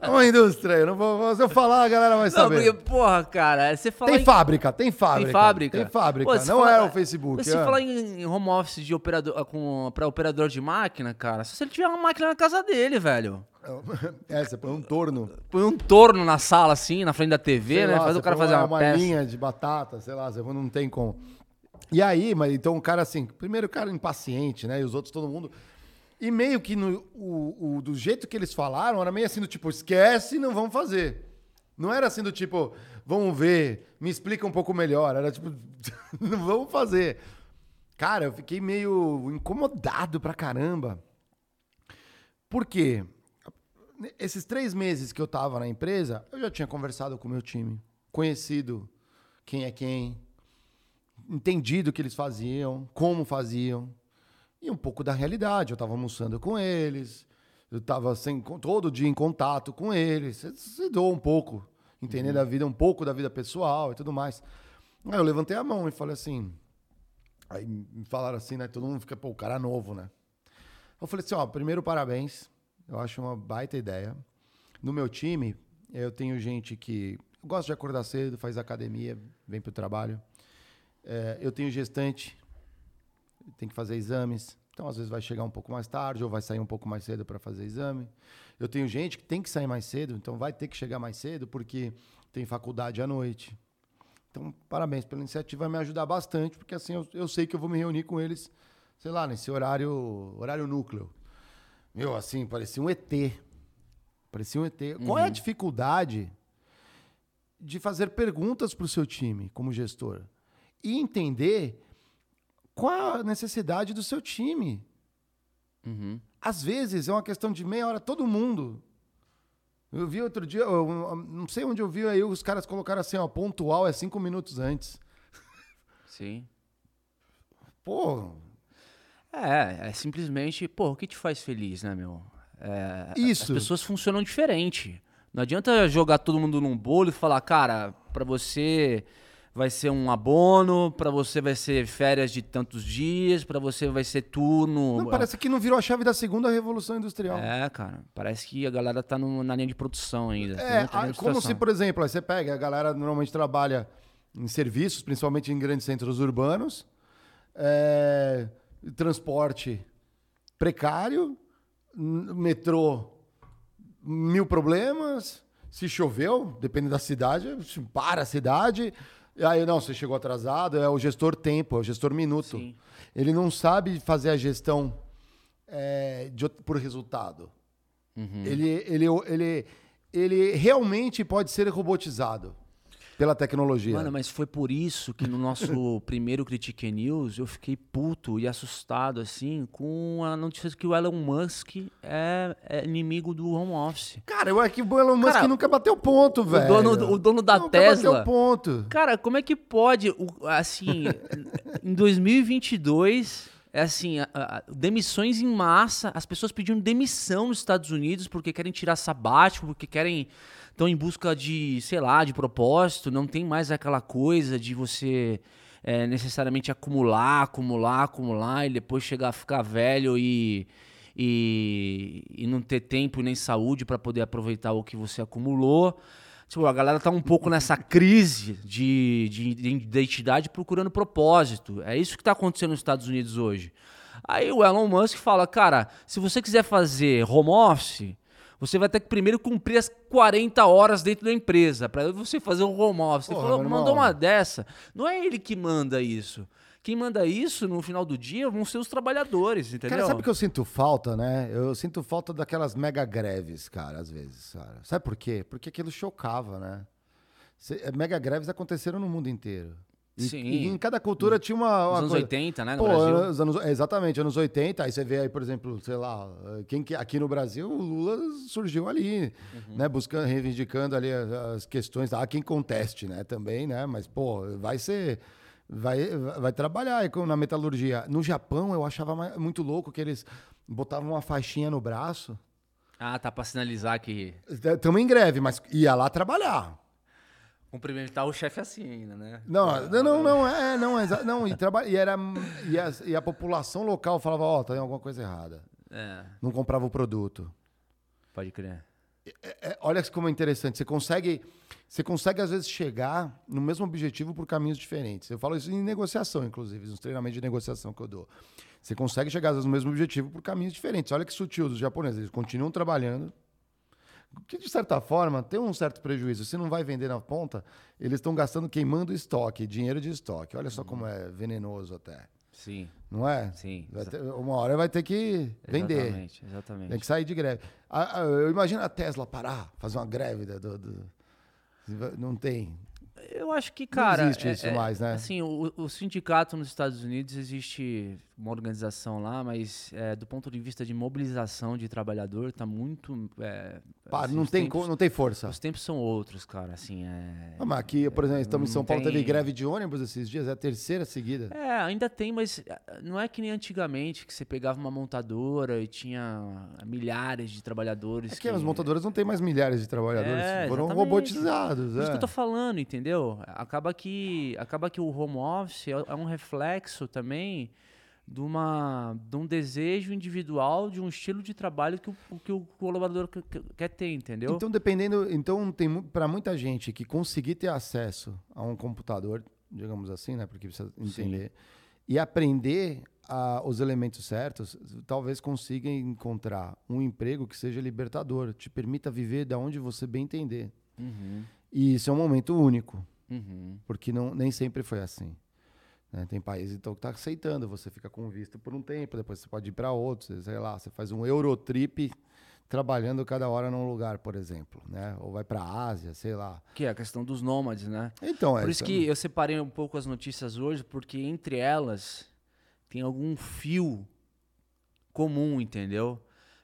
É uma indústria. Eu não vou, se eu falar, a galera vai Não, saber. porque, porra, cara, você fala Tem em- fábrica, tem fábrica. Tem fábrica. Tem fábrica. Pô, não fala- é o Facebook. Se é. falar em home office de operador, com, pra operador de máquina, cara, só se ele tiver uma máquina na casa dele, velho. É, você põe um torno. Põe um torno na sala, assim, na frente da TV, Sei né? lá, Faz o cara fazer uma, peça. linha de batata, sei lá, você não tem como. E aí, mas então o cara assim, primeiro o cara impaciente, né? E os outros, todo mundo. E meio que no, o, o- do jeito que eles falaram, era meio assim do tipo, esquece, não vamos fazer. Não era assim do tipo, vamos ver, me explica um pouco melhor. Era tipo, (laughs) não vamos fazer. Cara, eu fiquei meio incomodado pra caramba. Por quê? Esses três meses que eu tava na empresa, eu já tinha conversado com o meu time, conhecido quem é quem, entendido o que eles faziam, como faziam, e um pouco da realidade. Eu tava almoçando com eles, eu tava sem, com- todo dia em contato com eles, você se doa um pouco, entender da vida, um pouco da vida pessoal e tudo mais. Aí eu levantei a mão e falei assim, aí me falaram assim, né, todo mundo fica, pô, o cara é novo, né? Eu falei assim, ó, primeiro parabéns. Eu acho uma baita ideia. No meu time, eu tenho gente que gosta de acordar cedo, faz academia, vem pro trabalho. É, eu tenho gestante, tem que fazer exames. Então, às vezes, vai chegar um pouco mais tarde ou vai sair um pouco mais cedo para fazer exame. Eu tenho gente que tem que sair mais cedo, então vai ter que chegar mais cedo porque tem faculdade à noite. Então, parabéns pela iniciativa, vai me ajudar bastante, porque assim eu, eu sei que eu vou me reunir com eles, sei lá, nesse horário, horário núcleo. Meu, assim, parecia um ET. Parecia um ET. Qual é a dificuldade de fazer perguntas para o seu time como gestor e entender qual a necessidade do seu time? Uhum. Às vezes é uma questão de meia hora, todo mundo. Eu vi outro dia, não sei onde eu vi, aí os caras colocaram assim, ó, pontual é cinco minutos antes. Sim. Pô, É, é simplesmente, pô, o que te faz feliz, né, meu? É, Isso. As pessoas funcionam diferente. Não adianta jogar todo mundo num bolo e falar, cara, pra você vai ser um abono, pra você vai ser férias de tantos dias, pra você vai ser turno. não, parece que não virou a chave da segunda revolução industrial. É, cara, parece que a galera tá no- na linha de produção ainda. É, a- como se, por exemplo, aí você pega, a galera normalmente trabalha em serviços, principalmente em grandes centros urbanos, é, transporte precário, metrô, mil problemas, se choveu, depende da cidade, para a cidade, aí não, você chegou atrasado, é o gestor tempo, é o gestor minuto. Sim. Ele não sabe fazer a gestão é, de por resultado. Uhum. Ele, ele, ele, ele realmente pode ser robotizado pela tecnologia. Mano, mas foi por isso que no nosso (laughs) primeiro Critique News eu fiquei puto e assustado, assim, com a notícia que o Elon Musk é, é inimigo do home office. Cara, eu que o Elon Musk Cara, nunca bateu ponto, velho. dono- o dono da nunca Tesla- bateu ponto. Cara, como é que pode, assim, (laughs) em 2022, é assim, a- a- demissões em massa, as pessoas pedindo demissão nos Estados Unidos porque querem tirar sabático, porque querem, estão em busca de, sei lá, de propósito, não tem mais aquela coisa de você é, necessariamente acumular, acumular, acumular e depois chegar a ficar velho e, e, e não ter tempo nem saúde para poder aproveitar o que você acumulou. Tipo, a galera tá um pouco nessa crise de, de, de identidade procurando propósito. É isso que tá acontecendo nos Estados Unidos hoje. Aí o Elon Musk fala, cara, se você quiser fazer home office, Você vai ter que primeiro cumprir as 40 horas dentro da empresa para você fazer um home office. Porra, falou, meu mandou uma dessa. Não é ele que manda isso. Quem manda isso no final do dia vão ser os trabalhadores, entendeu? Cara, sabe o que eu sinto falta, né? Eu sinto falta daquelas mega greves, cara, às vezes, cara. Sabe por quê? Porque aquilo chocava, né? Eh, mega greves aconteceram no mundo inteiro. E, Sim. e em cada cultura tinha uma, uma Nos anos coisa. 80, né, no Pô, Brasil. anos, é, exatamente, anos 80, aí você vê aí, por exemplo, sei lá, quem que aqui no Brasil, o Lula surgiu ali, Uhum. né, buscando, reivindicando ali as, as questões, há quem conteste, né, também, né, mas, pô, vai ser, vai, vai trabalhar na metalurgia. No Japão, eu achava muito louco que eles botavam uma faixinha no braço, Ah, tá pra sinalizar que estamos em greve, mas ia lá trabalhar. cumprimentar o chefe assim ainda, né? Não, não, não, não, é, não, é não, e, traba, e, era, e, a, e a população local falava, ó, tem alguma coisa errada. É, Não comprava o produto. pode crer. É, olha como é interessante. Você consegue, você consegue, às vezes, chegar no mesmo objetivo por caminhos diferentes. Eu falo isso em negociação, inclusive, nos treinamentos de negociação que eu dou. Você consegue chegar, às vezes, no mesmo objetivo por caminhos diferentes. Olha que sutil dos japoneses. Eles continuam trabalhando. Que, de certa forma, tem um certo prejuízo. Se não vai vender na ponta, eles estão gastando queimando estoque, dinheiro de estoque. Olha só como é venenoso até. Sim, Não é? sim. Vai ter- uma hora vai ter que vender. Exatamente, exatamente. Tem que sair de greve. A- a- eu imagino a Tesla parar, fazer uma greve. do- do- Não tem. Eu acho que, cara. existe é- isso é- mais, né? Assim, o, o sindicato nos Estados Unidos existe uma organização lá, mas é, do ponto de vista de mobilização de trabalhador, tá muito. é, Pá, assim, não, tem, tempos- não tem força. Os tempos são outros, cara. Assim, é. Mas aqui, por exemplo, estamos em São Paulo, teve tem- greve de ônibus esses dias, é a terceira seguida. É, ainda tem, mas ah, não é que nem antigamente, que você pegava uma montadora e tinha milhares de trabalhadores. É que as montadoras não têm mais milhares de trabalhadores, É, foram exatamente. robotizados. Isso é. que eu tô falando, entendeu? Acaba que, acaba que o home office é, é um reflexo também de, uma, de um desejo individual, de um estilo de trabalho que o, que o colaborador que- que- quer ter, entendeu? Então, dependendo. Então, tem para muita gente que conseguir ter acesso a um computador, digamos assim, né? Porque precisa entender, e aprender a- os elementos certos, talvez consiga encontrar um emprego que seja libertador, te permita viver da onde você bem entender. Uhum, E isso é um momento único, uhum. porque não, nem sempre foi assim. Né? Tem países então, que está aceitando, você fica com visto por um tempo, depois você pode ir para outros, sei lá, você faz um Eurotrip trabalhando cada hora num lugar, por exemplo, né? Ou vai para a Ásia, sei lá. Que é a questão dos nômades, né? Então, é Por isso que eu separei um pouco as notícias hoje, porque entre elas tem algum fio comum, entendeu?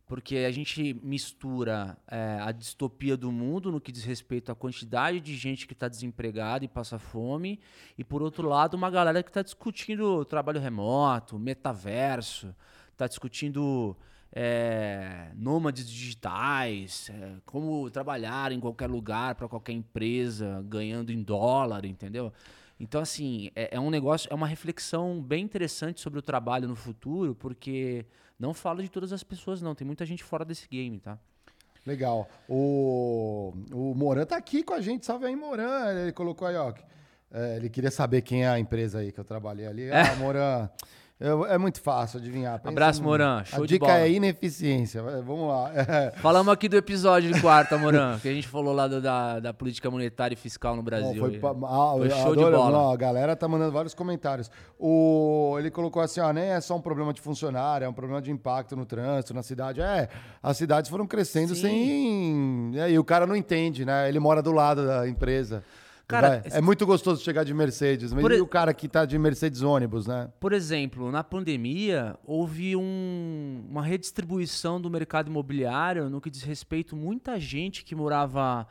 Porque a gente mistura é, a distopia do mundo no que diz respeito à quantidade de gente que está desempregada e passa fome, e por outro lado, uma galera que está discutindo trabalho remoto, metaverso, está discutindo é, nômades digitais, é, como trabalhar em qualquer lugar, para qualquer empresa, ganhando em dólar, entendeu? Então, assim, é, é um negócio, é uma reflexão bem interessante sobre o trabalho no futuro, porque não fala de todas as pessoas, não. Tem muita gente fora desse game, tá? Legal. O, o Moran tá aqui com a gente. Salve aí, Moran. Ele colocou aí, ó. é, ele queria saber quem é a empresa aí que eu trabalhei ali. Ah, (laughs) Moran. Eu- é muito fácil adivinhar. Pensa Abraço, Moran. A Show de dica bola. é ineficiência. Vamos lá. É. (laughs) Falamos aqui do episódio de quarta, Moran, que a gente falou lá do- da, da política monetária e fiscal no Brasil. Bom, foi ah, Foi show de adoro- bola. não, a galera tá mandando vários comentários. O, ele colocou assim: ó, nem é só um problema de funcionário, é um problema de impacto no trânsito, na cidade. É, as cidades foram crescendo Sim. sem. E aí o cara não entende, né? Ele mora do lado da empresa. Cara, é muito gostoso chegar de Mercedes, mas e e- o cara que tá de Mercedes ônibus, né? Por exemplo, na pandemia, houve um- uma redistribuição do mercado imobiliário no que diz respeito muita gente que morava.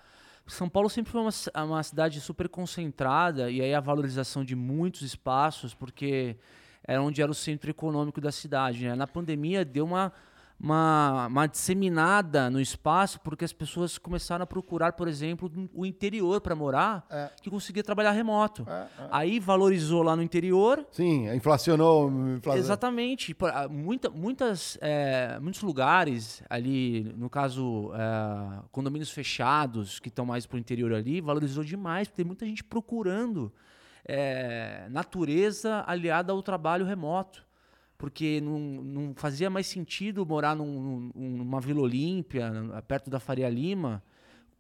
São Paulo sempre foi uma, uma cidade super concentrada, e aí a valorização de muitos espaços, porque era onde era o centro econômico da cidade. né? Na pandemia, deu uma, uma, uma disseminada no espaço, porque as pessoas começaram a procurar, por exemplo, o interior para morar, É. que conseguia trabalhar remoto. É, é. Aí valorizou lá no interior, Sim, inflacionou. infla- Exatamente. Ah, Muita, muitas, eh, muitos lugares ali, no caso, eh, condomínios fechados, que estão mais para o interior ali, valorizou demais, porque tem muita gente procurando eh, natureza aliada ao trabalho remoto. Porque não, não fazia mais sentido morar num- num- numa Vila Olímpia, perto da Faria Lima,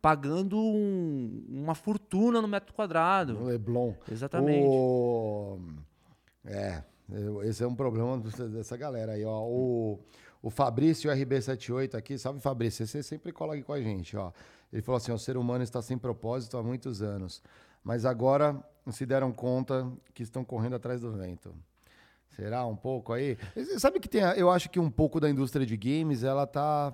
pagando um- uma fortuna no metro No quadrado. Leblon. Exatamente. O... É, esse é um problema dessa galera aí, ó. O, o Fabrício RB78 aqui, salve Fabrício, você sempre cola aqui com a gente, ó. Ele falou assim: o ser humano está sem propósito há muitos anos, mas agora se deram conta que estão correndo atrás do vento. Será um pouco aí? Sabe que tem, a- eu acho que um pouco da indústria de games, ela tá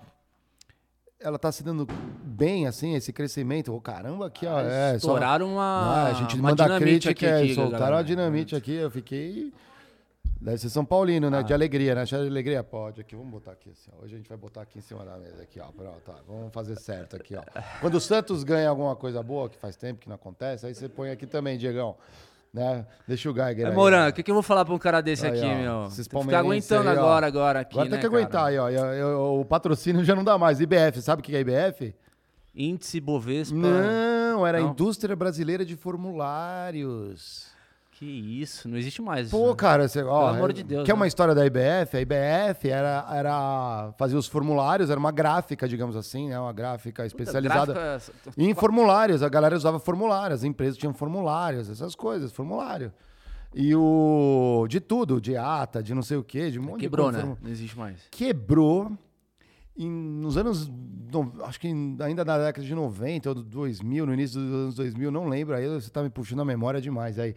ela tá se dando bem assim, esse crecimento. Ô, caramba, aqui ó, é, só- Estouraram uma, ah, a gente uma manda crítica, aqui, é, aqui, soltaram galera. a dinamite aqui, eu fiquei. Deve ser São Paulino, né? Ah. De alegria, né? De alegria? Pode, aqui, vamos botar aqui assim. Hoje a gente vai botar aqui em cima da mesa, aqui, ó. Pronto. Vamos fazer certo aqui, ó. Quando o Santos ganha alguma coisa boa, que faz tempo que não acontece, aí você põe aqui também, Diegão. Né? Deixa o Geiger É, aí. Moran, o que, que eu vou falar pra um cara desse Aí, aqui, ó, meu? esses Tem que ficar aguentando aí, agora, agora aqui, Agora né, tem que aguentar cara? aí, ó. Eu- eu- o patrocínio já não dá mais. IBF, sabe o que é IBF? Índice Bovespa. Não, era a Não? Indústria Brasileira de Formulários. Que isso, não existe mais. Pô, isso, né? cara, você, ó, Pelo amor é- de Deus, Quer né? uma história da IBF? A IBF era, era fazia os formulários, era uma gráfica, digamos assim, né? Uma gráfica especializada Gráfica- em formulários. A galera usava formulários, as empresas tinham formulários, essas coisas, formulário. E o de tudo, de ata, de não sei o quê, de um monte Quebrou, de coisa. né? Não existe mais. Quebrou em, nos anos, no- acho que ainda na década de 90 ou do 2000, no início dos anos 2000, não lembro, aí você tá me puxando a memória demais aí.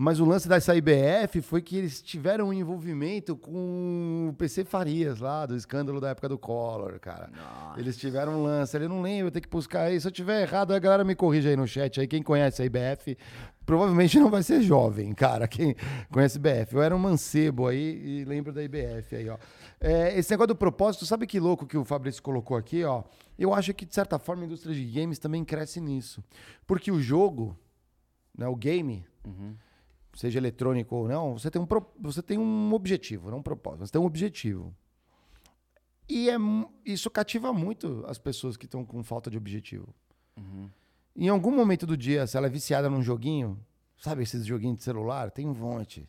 Mas o lance dessa IBF foi que eles tiveram um envolvimento com o PC Farias lá, do escândalo da época do Collor, cara. Eles tiveram um lance, eu não lembro, eu tenho que buscar aí. Se eu tiver errado, a galera me corrige aí no chat aí. Quem conhece a IBF, provavelmente não vai ser jovem, cara. Quem conhece IBF. Eu era um mancebo aí e lembro da IBF aí, ó. É, esse negócio do propósito, sabe que louco que o Fabrício colocou aqui, ó? Eu acho que, de certa forma, a indústria de games também cresce nisso. Porque o jogo, né, o game, seja eletrônico ou não, você tem um, você tem um objetivo, não um propósito, você tem um objetivo. E é, isso cativa muito as pessoas que estão com falta de objetivo. Em algum momento do dia, se ela é viciada num joguinho, sabe esses joguinhos de celular? Tem um monte.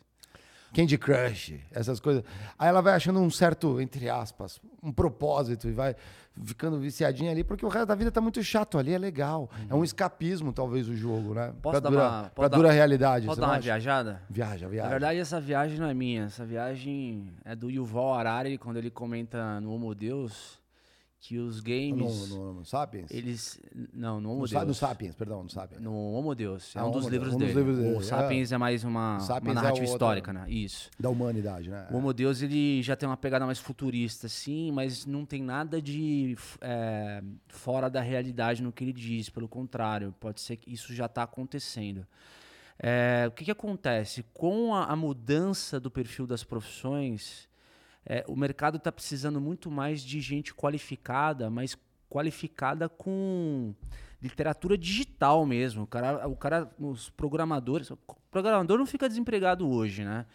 Candy Crush, essas coisas. Aí ela vai achando um certo, entre aspas, um propósito e vai ficando viciadinha ali, porque o resto da vida tá muito chato ali, é legal. É um escapismo, talvez, o jogo, né? Posso pra dar dura, uma- pra dar- dura realidade. Posso dar uma acha? viajada? Viaja, viaja. Na verdade, essa viagem não é minha. Essa viagem é do Yuval Harari, quando ele comenta no Homo Deus que os no, games, no, no Sapiens? eles... Não, no Homo no, Deus. no Sapiens, perdão, no Sapiens. No Homo Deus. É Ah, um dos Homo livros um dele. livros dele, O é. Sapiens é, mais uma, uma é narrativa outro- histórica, né? Isso. Da humanidade, né? O Homo Deus, ele já tem uma pegada mais futurista, sim, mas não tem nada de é, fora da realidade no que ele diz. Pelo contrário, pode ser que isso já está acontecendo. É, o que, que acontece? Com a, a mudança do perfil das profissões, é, o mercado está precisando muito mais de gente qualificada, mas qualificada com literatura digital mesmo. O cara, o cara, os programadores, o programador não fica desempregado hoje, né?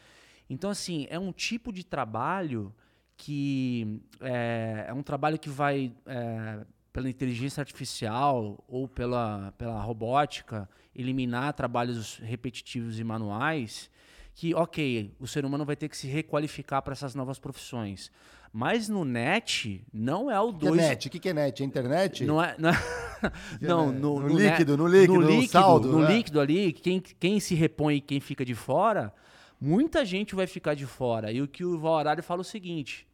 Então, assim, é um tipo de trabalho que é, é um trabalho que vai é, pela inteligência artificial ou pela, pela robótica eliminar trabalhos repetitivos e manuais que, ok, o ser humano vai ter que se requalificar para essas novas profissões. Mas no net não é o O que é dois. net? O que que é net? É internet? Não é. Não, é- (laughs) é não, net? no, No no líquido, no líquido, no saldo, no né? líquido ali, quem, quem se repõe e quem fica de fora, muita gente vai ficar de fora. E o que o Valorari fala é o seguinte: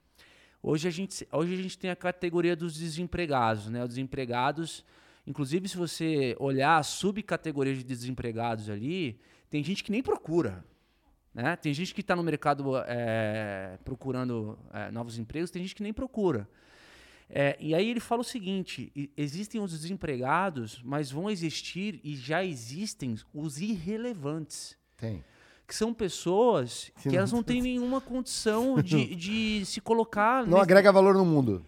hoje a, gente, hoje a gente tem a categoria dos desempregados, né? Os desempregados, inclusive, se você olhar a subcategoria de desempregados ali, tem gente que nem procura. Né? Tem gente que está no mercado é, procurando é, novos empregos, tem gente que nem procura. É, e aí ele fala o seguinte: existem os desempregados, mas vão existir e já existem os irrelevantes. Tem. Que são pessoas que elas não têm nenhuma condição (laughs) de, de se colocar. Não nesse- agrega valor no mundo.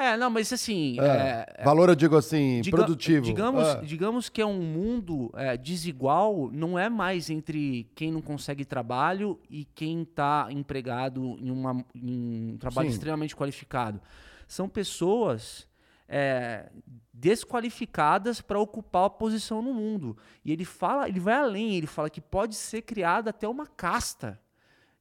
É, não, mas assim. É. é, valor, eu digo assim, Diga- produtivo. Digamos, Ah. digamos que é um mundo é, desigual, não é mais entre quem não consegue trabalho e quem está empregado em, uma, em um trabalho Sim. extremamente qualificado. São pessoas é, desqualificadas para ocupar a posição no mundo. E ele fala, ele vai além, ele fala que pode ser criada até uma casta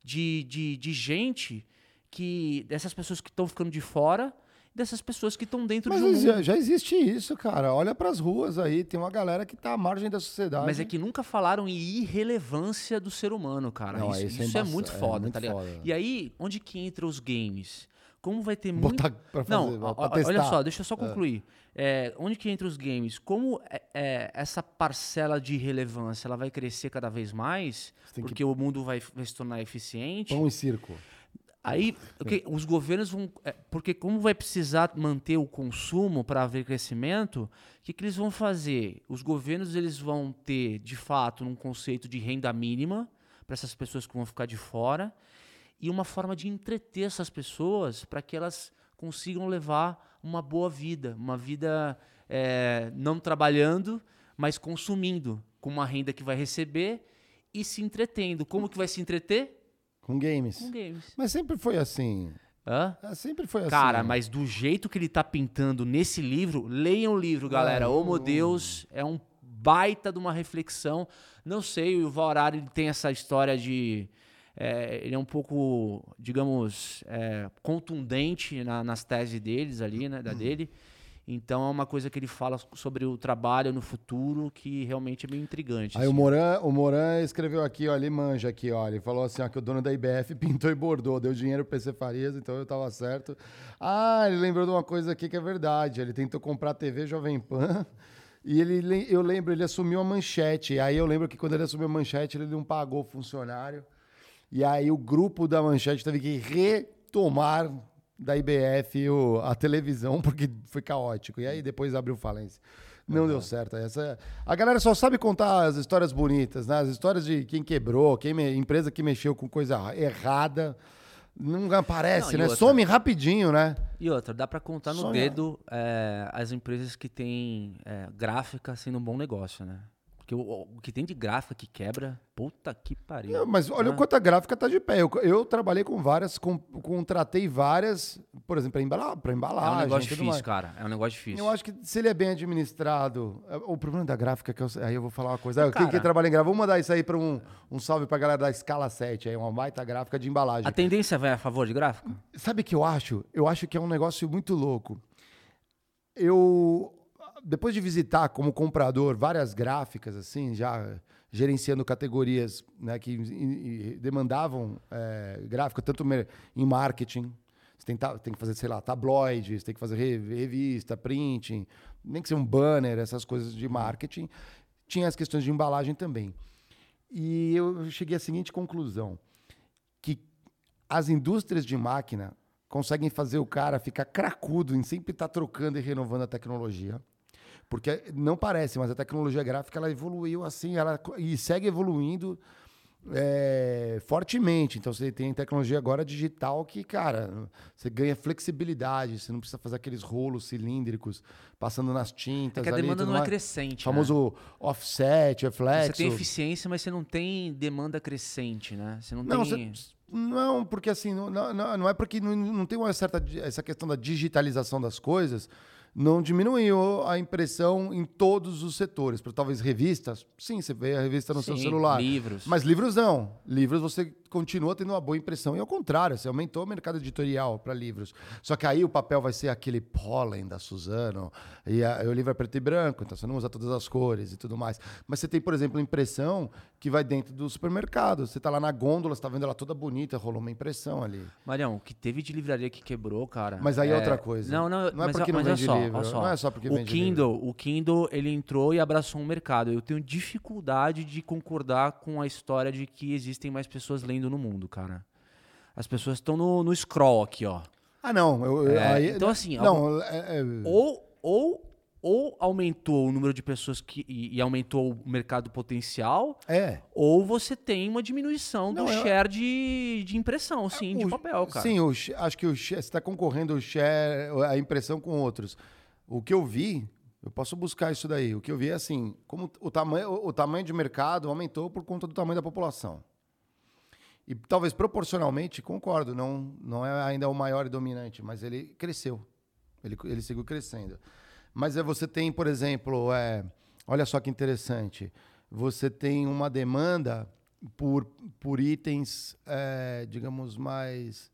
de, de, de gente que. dessas pessoas que estão ficando de fora dessas pessoas que estão dentro Mas de um já, mundo. já existe isso, cara. Olha pras ruas aí, tem uma galera que tá à margem da sociedade. Mas é que nunca falaram em irrelevância do ser humano, cara. Não, isso isso é isso é, muito é foda, muito tá ligado? foda. E aí, onde que entra os games? Como vai ter muito. Pra fazer, Não, pra testar. olha só, deixa eu só concluir. É, onde que entra os games? Como é, é, essa parcela de relevância ela vai crescer cada vez mais, tem que- porque o mundo vai, vai se tornar eficiente. Pão e circo. Aí, o que- os governos vão. é, Porque, como vai precisar manter o consumo para haver crescimento, o que, que eles vão fazer? Os governos eles vão ter, de fato, um conceito de renda mínima para essas pessoas que vão ficar de fora e uma forma de entreter essas pessoas para que elas consigam levar uma boa vida, uma vida é, não trabalhando, mas consumindo, com uma renda que vai receber e se entretendo. Como que vai se entreter? Com games. Com games. Mas sempre foi assim. Hã? É, Sempre foi assim. Cara, mas do jeito que ele tá pintando nesse livro, leiam o livro, galera. Homo o- Deus é um baita de uma reflexão. Não sei, o Yuval Harari ele tem essa história de... é, ele é um pouco, digamos, é, contundente na- nas teses deles ali, né, da Uhum. dele. Então é uma coisa que ele fala sobre o trabalho no futuro que realmente é meio intrigante. Aí assim. o Moran, o Moran escreveu aqui, ó, ele manja aqui, ó. Ele falou assim, ó, que o dono da IBF (laughs) pintou e bordou, deu dinheiro pro PC Farias, então eu tava certo. Ah, ele lembrou de uma coisa aqui que é verdade. Ele tentou comprar a TV Jovem Pan. E ele, le- eu lembro, ele assumiu a manchete. Aí eu lembro que quando ele assumiu a manchete, ele não pagou o funcionário. E aí o grupo da manchete teve que retomar da IBF o- a televisão, (laughs) porque foi caótico. E aí depois abriu falência. Não deu certo. Essa, a galera só sabe contar as histórias bonitas, né? As histórias de quem quebrou, quem me- empresa que mexeu com coisa errada. Não aparece, Não, né? outra- Some rapidinho, né? E outra, dá pra contar no Sonha- dedo é, as empresas que têm é, gráfica sendo um bom negócio, né? Porque o, o que tem de gráfica que quebra, puta que pariu. Não, mas olha né? o quanto a gráfica tá de pé. Eu, eu trabalhei com várias, com- contratei várias, por exemplo, para embala, pra É embalagem. um negócio difícil, mais. cara. É um negócio difícil. Eu acho que se ele é bem administrado. é, O problema da gráfica, é que eu, aí eu vou falar uma coisa. Ah, Quem que trabalha em gráfica? Vamos mandar isso aí para um, um salve pra galera da Escala 7, aí, uma baita gráfica de embalagem. A tendência vai a favor de gráfico? Sabe o que eu acho? Eu acho que é um negócio muito louco. Eu, depois de visitar como comprador várias gráficas, assim, já gerenciando categorias né, que demandavam é, gráfica, tanto em marketing, você tem, ta- tem que fazer, sei lá, tabloides, tem que fazer re- revista, printing, nem que seja um banner, essas coisas de marketing. Tinha as questões de embalagem também. E eu cheguei à seguinte conclusão, que as indústrias de máquina conseguem fazer o cara ficar cracudo em sempre estar trocando e renovando a tecnologia. Porque não parece, mas a tecnologia gráfica ela evoluiu assim, ela e segue evoluindo é, fortemente. Então você tem tecnologia agora digital que, cara, você ganha flexibilidade, você não precisa fazer aqueles rolos cilíndricos passando nas tintas. É que a ali, demanda não é crescente. famoso offset, né? reflexo. Você tem eficiência, mas você não tem demanda crescente, né? Você não, Não, tem. você- não, porque assim, não, não, não é porque não, não tem uma certa essa questão da digitalização das coisas, não diminuiu a impressão em todos os setores. Para talvez revistas, sim, você vê a revista no seu Sim, celular. livros. Mas livros não. Livros você continua tendo uma boa impressão. E ao contrário, você aumentou o mercado editorial para livros. Só que aí o papel vai ser aquele pólen da Suzano. E, a- e o livro é preto e branco, então você não usa todas as cores e tudo mais. Mas você tem, por exemplo, impressão que vai dentro do supermercado. Você tá lá na gôndola, você tá vendo ela toda bonita, rolou uma impressão ali. Marião, o que teve de livraria que quebrou, cara. Mas aí é outra coisa. Não, não, Não é porque não vende só, livro, só. não é só porque o vende Kindle, O Kindle, ele entrou e abraçou um mercado. Eu tenho dificuldade de concordar com a história de que existem mais pessoas lendo no mundo, cara. As pessoas estão no, no scroll aqui, ó. Ah, não. eu- É, aí- então, assim, Não, é- é- Ou, ou, ou aumentou o número de pessoas que, e, e aumentou o mercado potencial, é. ou você tem uma diminuição do Não, eu- share de, de impressão, sim, de papel, cara. Sim, o acho que o você está concorrendo o share, a impressão com outros. O que eu vi, eu posso buscar isso daí. O que eu vi é assim, como o tamanho, o tamanho de mercado aumentou por conta do tamanho da população. E talvez proporcionalmente, concordo, não, não é ainda o maior e dominante, mas ele cresceu. Ele, ele seguiu crescendo. Mas é, você tem, por exemplo, é, olha só que interessante, você tem uma demanda por, por itens, é, digamos, mais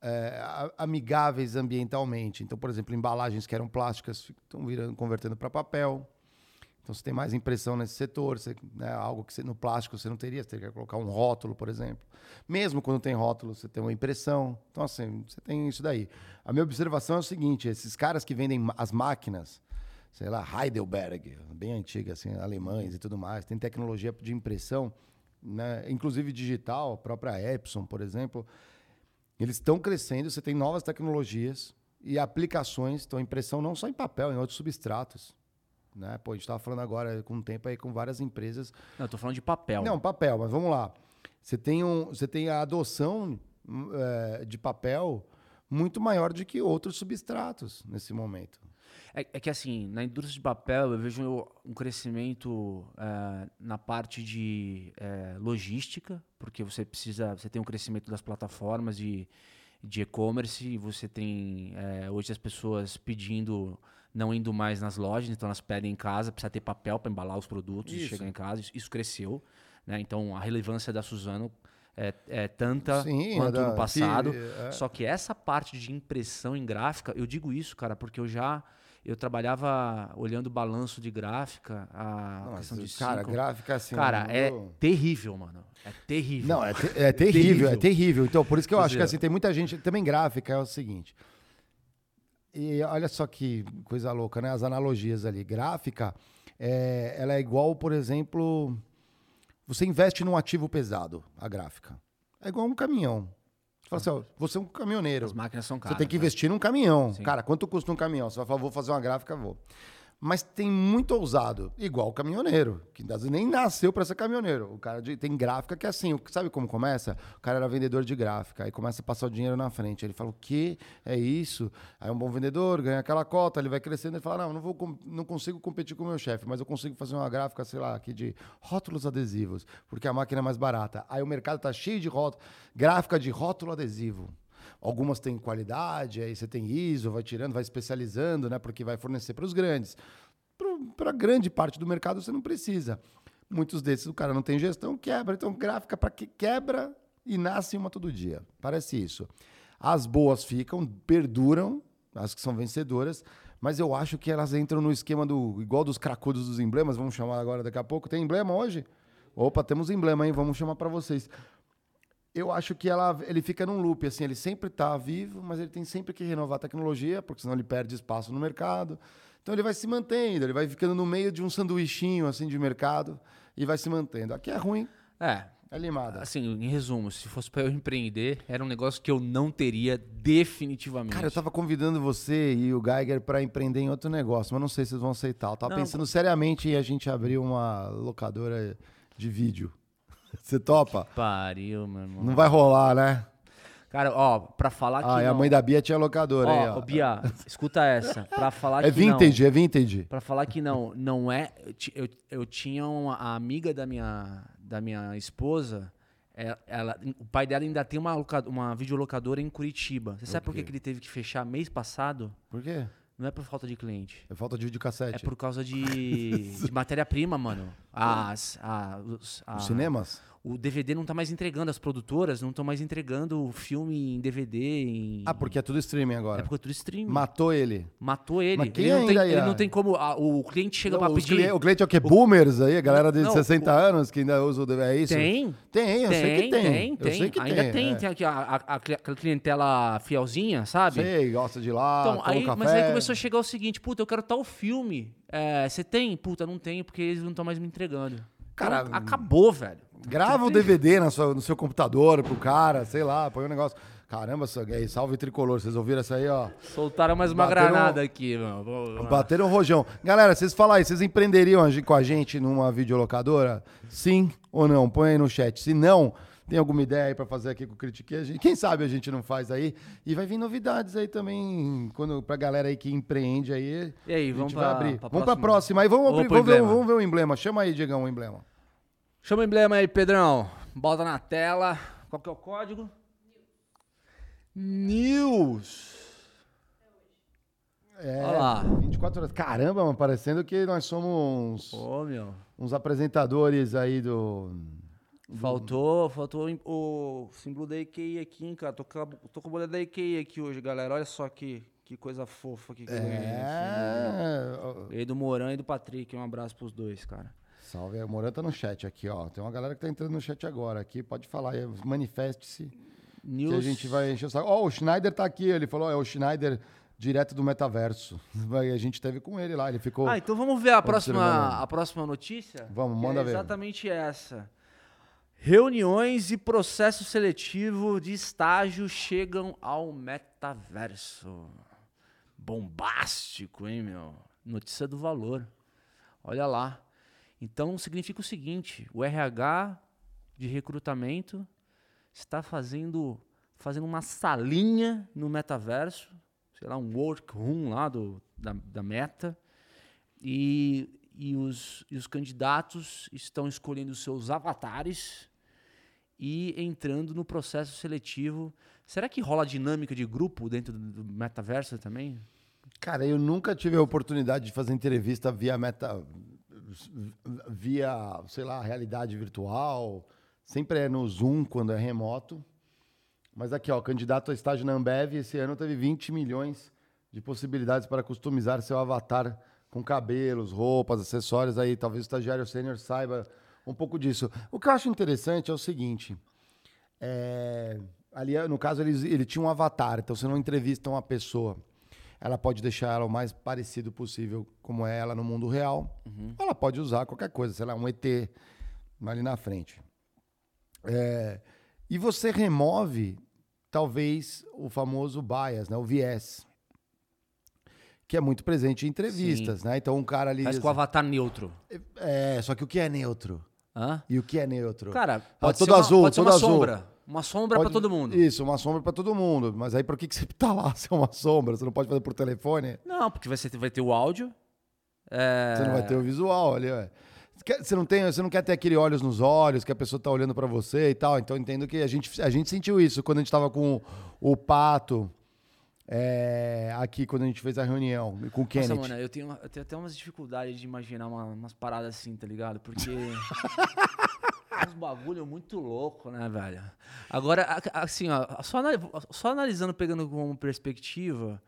é, amigáveis ambientalmente. Então, por exemplo, embalagens que eram plásticas estão virando, convertendo para papel. Então, você tem mais impressão nesse setor, você, né, algo que você- no plástico você não teria, você teria que colocar um rótulo, por exemplo. Mesmo quando tem rótulo, você tem uma impressão. Então, assim, você tem isso daí. A minha observação é o seguinte: esses caras que vendem as máquinas, sei lá, Heidelberg, bem antiga, assim, alemães e tudo mais, tem tecnologia de impressão, né, inclusive digital, a própria Epson, por exemplo. Eles estão crescendo, você tem novas tecnologias e aplicações, então impressão não só em papel, em outros substratos. Né? Pô, a gente estava falando agora com o tempo aí com várias empresas. Não, eu tô falando de papel. Não, papel, mas vamos lá. Você tem, um, você tem a adoção eh, de papel muito maior do que outros substratos nesse momento. É, é que assim, na indústria de papel eu vejo um crescimento eh, na parte de eh, logística, porque você precisa, você tem um crescimento das plataformas de, de e-commerce, você tem eh, hoje as pessoas pedindo, não indo mais nas lojas, então elas pedem em casa, precisa ter papel para embalar os produtos e Isso. chegar em casa. Isso, isso cresceu, né? Então a relevância da Suzano é, é tanta Sim, quanto é da- no passado. que- é. Só que essa parte de impressão em gráfica, eu digo isso, cara, porque eu já eu trabalhava olhando balanço de gráfica, a Não, questão de cara, cinco. gráfica assim. Cara, é mundo- terrível, mano. É terrível. Não, é, te- é terrível, é terrível. Então, por isso que eu Quer acho que dizer- assim, tem muita gente. Também gráfica é o seguinte. E olha só que coisa louca, né? As analogias ali. Gráfica, é, ela é igual, por exemplo. Você investe num ativo pesado, a gráfica. É igual um caminhão. Você fala assim, ó, você é um caminhoneiro. As máquinas são Você caras. tem que né? investir num caminhão. Sim. Cara, quanto custa um caminhão? Você vai falar, vou fazer uma gráfica, vou. Mas tem muito ousado, igual o caminhoneiro, que nem nasceu para ser caminhoneiro. O cara de- tem gráfica que é assim, sabe como começa? O cara era vendedor de gráfica, aí começa a passar o dinheiro na frente. Ele fala, o que é isso? Aí um bom vendedor ganha aquela cota, ele vai crescendo, ele fala, não, não, vou, não consigo competir com o meu chefe, mas eu consigo fazer uma gráfica, sei lá, aqui de rótulos adesivos, porque a máquina é mais barata. Aí o mercado tá cheio de gráfica de rótulo adesivo. Algumas têm qualidade, aí você tem ISO, vai tirando, vai especializando, né? Porque vai fornecer para os grandes. Para grande parte do mercado você não precisa. Muitos desses o cara não tem gestão, quebra. Então, gráfica para que quebra e nasce uma todo dia. Parece isso. As boas ficam, perduram, as que são vencedoras, mas eu acho que elas entram no esquema do igual dos cracudos dos emblemas, vamos chamar agora daqui a pouco. Tem emblema hoje? Opa, temos emblema, hein? Vamos chamar para vocês eu acho que ela, ele fica num loop, assim, ele sempre está vivo, mas ele tem sempre que renovar a tecnologia, porque senão ele perde espaço no mercado. Então ele vai se mantendo, ele vai ficando no meio de um sanduichinho, assim, de mercado, e vai se mantendo. Aqui é ruim, É. é limada. Assim, em resumo, se fosse pra eu empreender, era um negócio que eu não teria definitivamente. Cara, eu tava convidando você e o Geiger para empreender em outro negócio, mas não sei se vocês vão aceitar. Eu tava Não, pensando seriamente em a gente abrir uma locadora de vídeo. (laughs) Você topa? Pariu, meu irmão. Não vai rolar, né? Cara, ó, pra falar que Ah, e não... a mãe da Bia tinha locadora aí, Ó, ó. ô, Bia, escuta essa. Pra falar É que não... vintage, é vintage. Pra falar que não, não é. Eu, ti- eu, eu tinha uma a amiga da minha, da minha esposa. é- Ela, o pai dela ainda tem uma, loca- uma videolocadora em Curitiba. Você sabe por que, que ele teve que fechar mês passado? Por quê? Não é por falta de cliente. É falta de videocassete. É por causa de, (laughs) de matéria-prima, mano. As, a, os, a- Os cinemas? O DVD não tá mais entregando, as produtoras não estão mais entregando o filme em DVD. Em... Ah, porque é tudo streaming agora. É porque é tudo streaming. Matou ele. Matou ele. Mas quem ele, não tem, ele não tem como. a- o cliente chega pra pedir. O cliente é o quê? Boomers aí? A galera de Não, 60 anos que ainda usa o DVD. É isso? Tem. Tem, eu sei que tem. tem, Eu tem. sei que Ainda tem. tem, é. tem aqui a, a- a clientela fielzinha, sabe? Sei, gosta de ir lá, Então, aí, um mas aí começou a chegar o seguinte, puta, eu quero tal filme. É, Você tem? Puta, não tenho, porque eles não estão mais me entregando. Cara, Então, acabou, velho. Grava o DVD na sua- no seu computador pro cara, sei lá, põe um negócio. Caramba, aí, salve tricolor. Vocês ouviram essa aí, ó? Soltaram mais uma Bateram- granada aqui, mano. Bateram o rojão. Galera, vocês falam aí, vocês empreenderiam com a gente numa videolocadora? Sim ou não? Põe aí no chat. Se não, tem alguma ideia aí pra fazer aqui com o Critique? A gente- Quem sabe a gente não faz aí? E vai vir novidades aí também quando, pra galera aí que empreende aí. E aí, a vamos pra- abrir. pra vamos pra próxima? próxima aí. Vamos, abrir, vamos, ver, emblema. vamos ver o emblema. Chama aí, Diegão, o emblema. Chama o emblema aí, Pedrão. Bota na tela. Qual que é o código? News. É, Olha lá. 24 horas. Caramba, mano, parecendo que nós somos uns, Ô, meu. uns apresentadores aí do. Faltou, faltou im- o símbolo da EQI aqui, hein, cara. Tô com, a, tô com a bolha da EQI aqui hoje, galera. Olha só que, que coisa fofa aqui que eu ganhei. É. Ganhei do Moran e do Patrick. Um abraço pros dois, cara. Salve, o Moran tá no chat aqui, ó. Tem uma galera que tá entrando no chat agora aqui. Pode falar manifeste-se. News. Que a gente vai encher o saco. Ó, o Schneider tá aqui, ele falou, é o Schneider direto do metaverso. (laughs) A gente teve com ele lá, ele ficou. Ah, então vamos ver a próxima, a próxima notícia? Vamos, manda é ver. Exatamente essa. Reuniões e processo seletivo de estágio chegam ao metaverso. Bombástico, hein, meu? Notícia do valor. Olha lá. Então significa o seguinte: o RH de recrutamento está fazendo, fazendo uma salinha no metaverso, sei lá, um workroom lá do, da, da meta, e, e, os, e os candidatos estão escolhendo seus avatares e entrando no processo seletivo. Será que rola dinâmica de grupo dentro do, do metaverso também? Cara, eu nunca tive a oportunidade de fazer entrevista via meta. Via, sei lá, realidade virtual. Sempre é no Zoom quando é remoto. Mas aqui, ó, candidato a estágio na Ambev, esse ano teve 20 milhões de possibilidades para customizar seu avatar com cabelos, roupas, acessórios. Aí talvez o estagiário sênior saiba um pouco disso. O que eu acho interessante é o seguinte: é, ali, no caso, ele, ele tinha um avatar, então você não entrevista uma pessoa. Ela pode deixar ela o mais parecido possível como é ela no mundo real. Ela pode usar qualquer coisa, sei lá, um ET ali na frente. É, e você remove, talvez, o famoso bias, né? o viés. Que é muito presente em entrevistas, né? Então, um cara ali. Faz com o avatar neutro. É, só que o que é neutro? Hã? E o que é neutro? Cara, Ah, pode todo ser uma, azul, pode ser todo uma azul. sombra. Uma sombra pra todo mundo. Isso, uma sombra pra todo mundo. Mas aí por que, que você tá lá (laughs) se é uma sombra? Você não pode fazer por telefone? Não, porque ser, vai ter o áudio. É, Você não vai ter o visual ali, ué. Você Você não, tem, você não quer ter aquele olhos nos olhos, que a pessoa tá olhando pra você e tal. Então entendo que a gente, a gente sentiu isso quando a gente tava com o Pato é, aqui, quando a gente fez a reunião com o Nossa, Kenneth. mano, eu tenho, eu tenho até umas dificuldades de imaginar uma- umas paradas assim, tá ligado? Porque. (laughs) uns bagulho muito louco, né, velho? Agora, assim, ó, só, só analisando, pegando como perspectiva,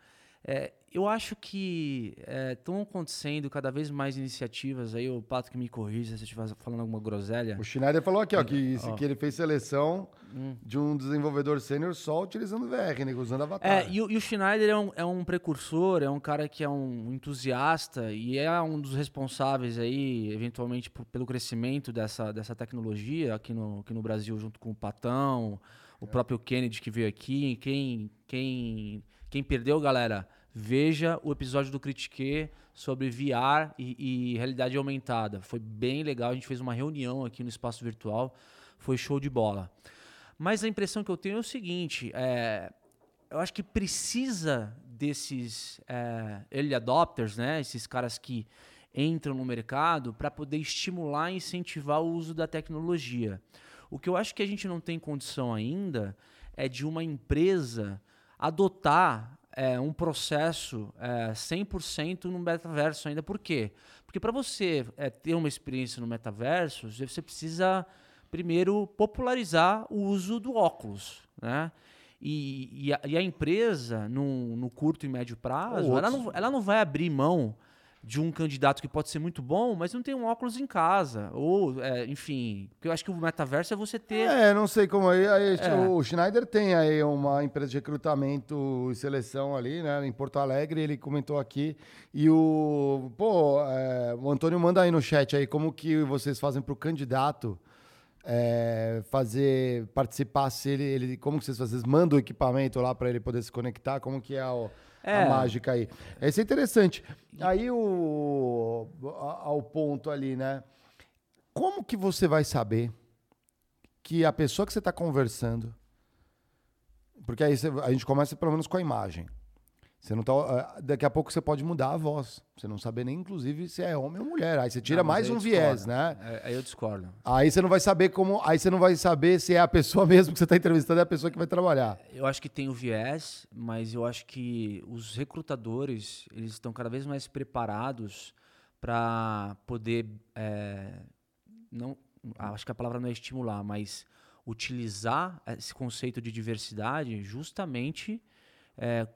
é, eu acho que estão acontecendo cada vez mais iniciativas aí, o Pato que me corrija se eu estiver falando alguma groselha. O Schneider falou aqui, ó, que, Ó. que ele fez seleção Hum. de um desenvolvedor sênior só utilizando VR, né? Usando avatar. É, e, o- e o Schneider é um, é um precursor, é um cara que é um entusiasta e é um dos responsáveis aí, eventualmente, por- pelo crescimento dessa, dessa tecnologia aqui no, aqui no Brasil, junto com o Patão, o próprio Kennedy que veio aqui. Quem, quem, quem perdeu, galera, veja o episódio do Critique sobre VR e, e realidade aumentada. Foi bem legal, a gente fez uma reunião aqui no espaço virtual, foi show de bola. Mas a impressão que eu tenho é o seguinte, é, eu acho que precisa desses é, early adopters, né? Esses caras que entram no mercado para poder estimular e incentivar o uso da tecnologia. O que eu acho que a gente não tem condição ainda é de uma empresa adotar é, um processo é, 100% no metaverso ainda. Por quê? Porque para você é, ter uma experiência no metaverso, você precisa primeiro popularizar o uso do óculos, né? E, e, a, e a empresa, no, no curto e médio prazo, ela não, ela não vai abrir mão de um candidato que pode ser muito bom, mas não tem um óculos em casa. Ou, é, enfim, porque eu acho que o metaverso é você ter. É, não sei como aí. aí É. O Schneider tem aí uma empresa de recrutamento e seleção ali, né, em Porto Alegre. Ele comentou aqui. E o. Pô, é, o Antônio manda aí no chat aí como que vocês fazem para o candidato é, fazer, participar, se ele, ele. Como que vocês fazem? Vocês mandam o equipamento lá para ele poder se conectar? Como que é o. É. A mágica aí. Esse é interessante. Aí o. Ao ponto ali, né? Como que você vai saber que a pessoa que você está conversando. Porque aí você- a gente começa pelo menos com a imagem. Você não tá, ah, daqui a pouco você pode mudar a voz. Você não saber nem, inclusive, se é homem ou mulher. Aí você tira Não, mais um viés, né? É, aí eu discordo. Aí você não vai saber como. Aí você não vai saber se é a pessoa (laughs) mesmo que você está entrevistando, é a pessoa que vai trabalhar. Eu acho que tem o viés, mas eu acho que os recrutadores eles estão cada vez mais preparados para poder é, não acho que a palavra não é estimular, mas utilizar esse conceito de diversidade justamente é,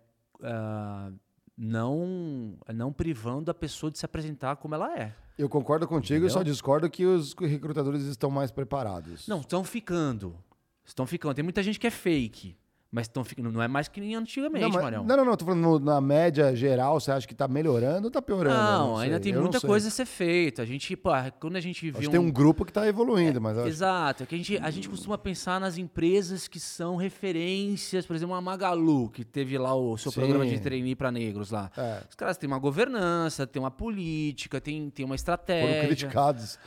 uh, não, não privando a pessoa de se apresentar como ela é. Eu concordo contigo, eu só discordo que os recrutadores estão mais preparados. Não, estão ficando. Estão ficando. Tem muita gente que é fake. Mas ficando. Não é mais que nem antigamente, não, Marião. Não, não, não. Tô falando na média geral, você acha que tá melhorando ou tá piorando? Não, não ainda tem muita coisa a ser feita. A gente, pô, quando a gente viu. Um... Tem um grupo que tá evoluindo, é, mas. Acho... Exato. Que a gente, a gente costuma pensar nas empresas que são referências, por exemplo, a Magalu, que teve lá o seu Sim. programa de trainee para negros lá. É. Os caras têm uma governança, têm uma política, têm, têm uma estratégia. Foram criticados.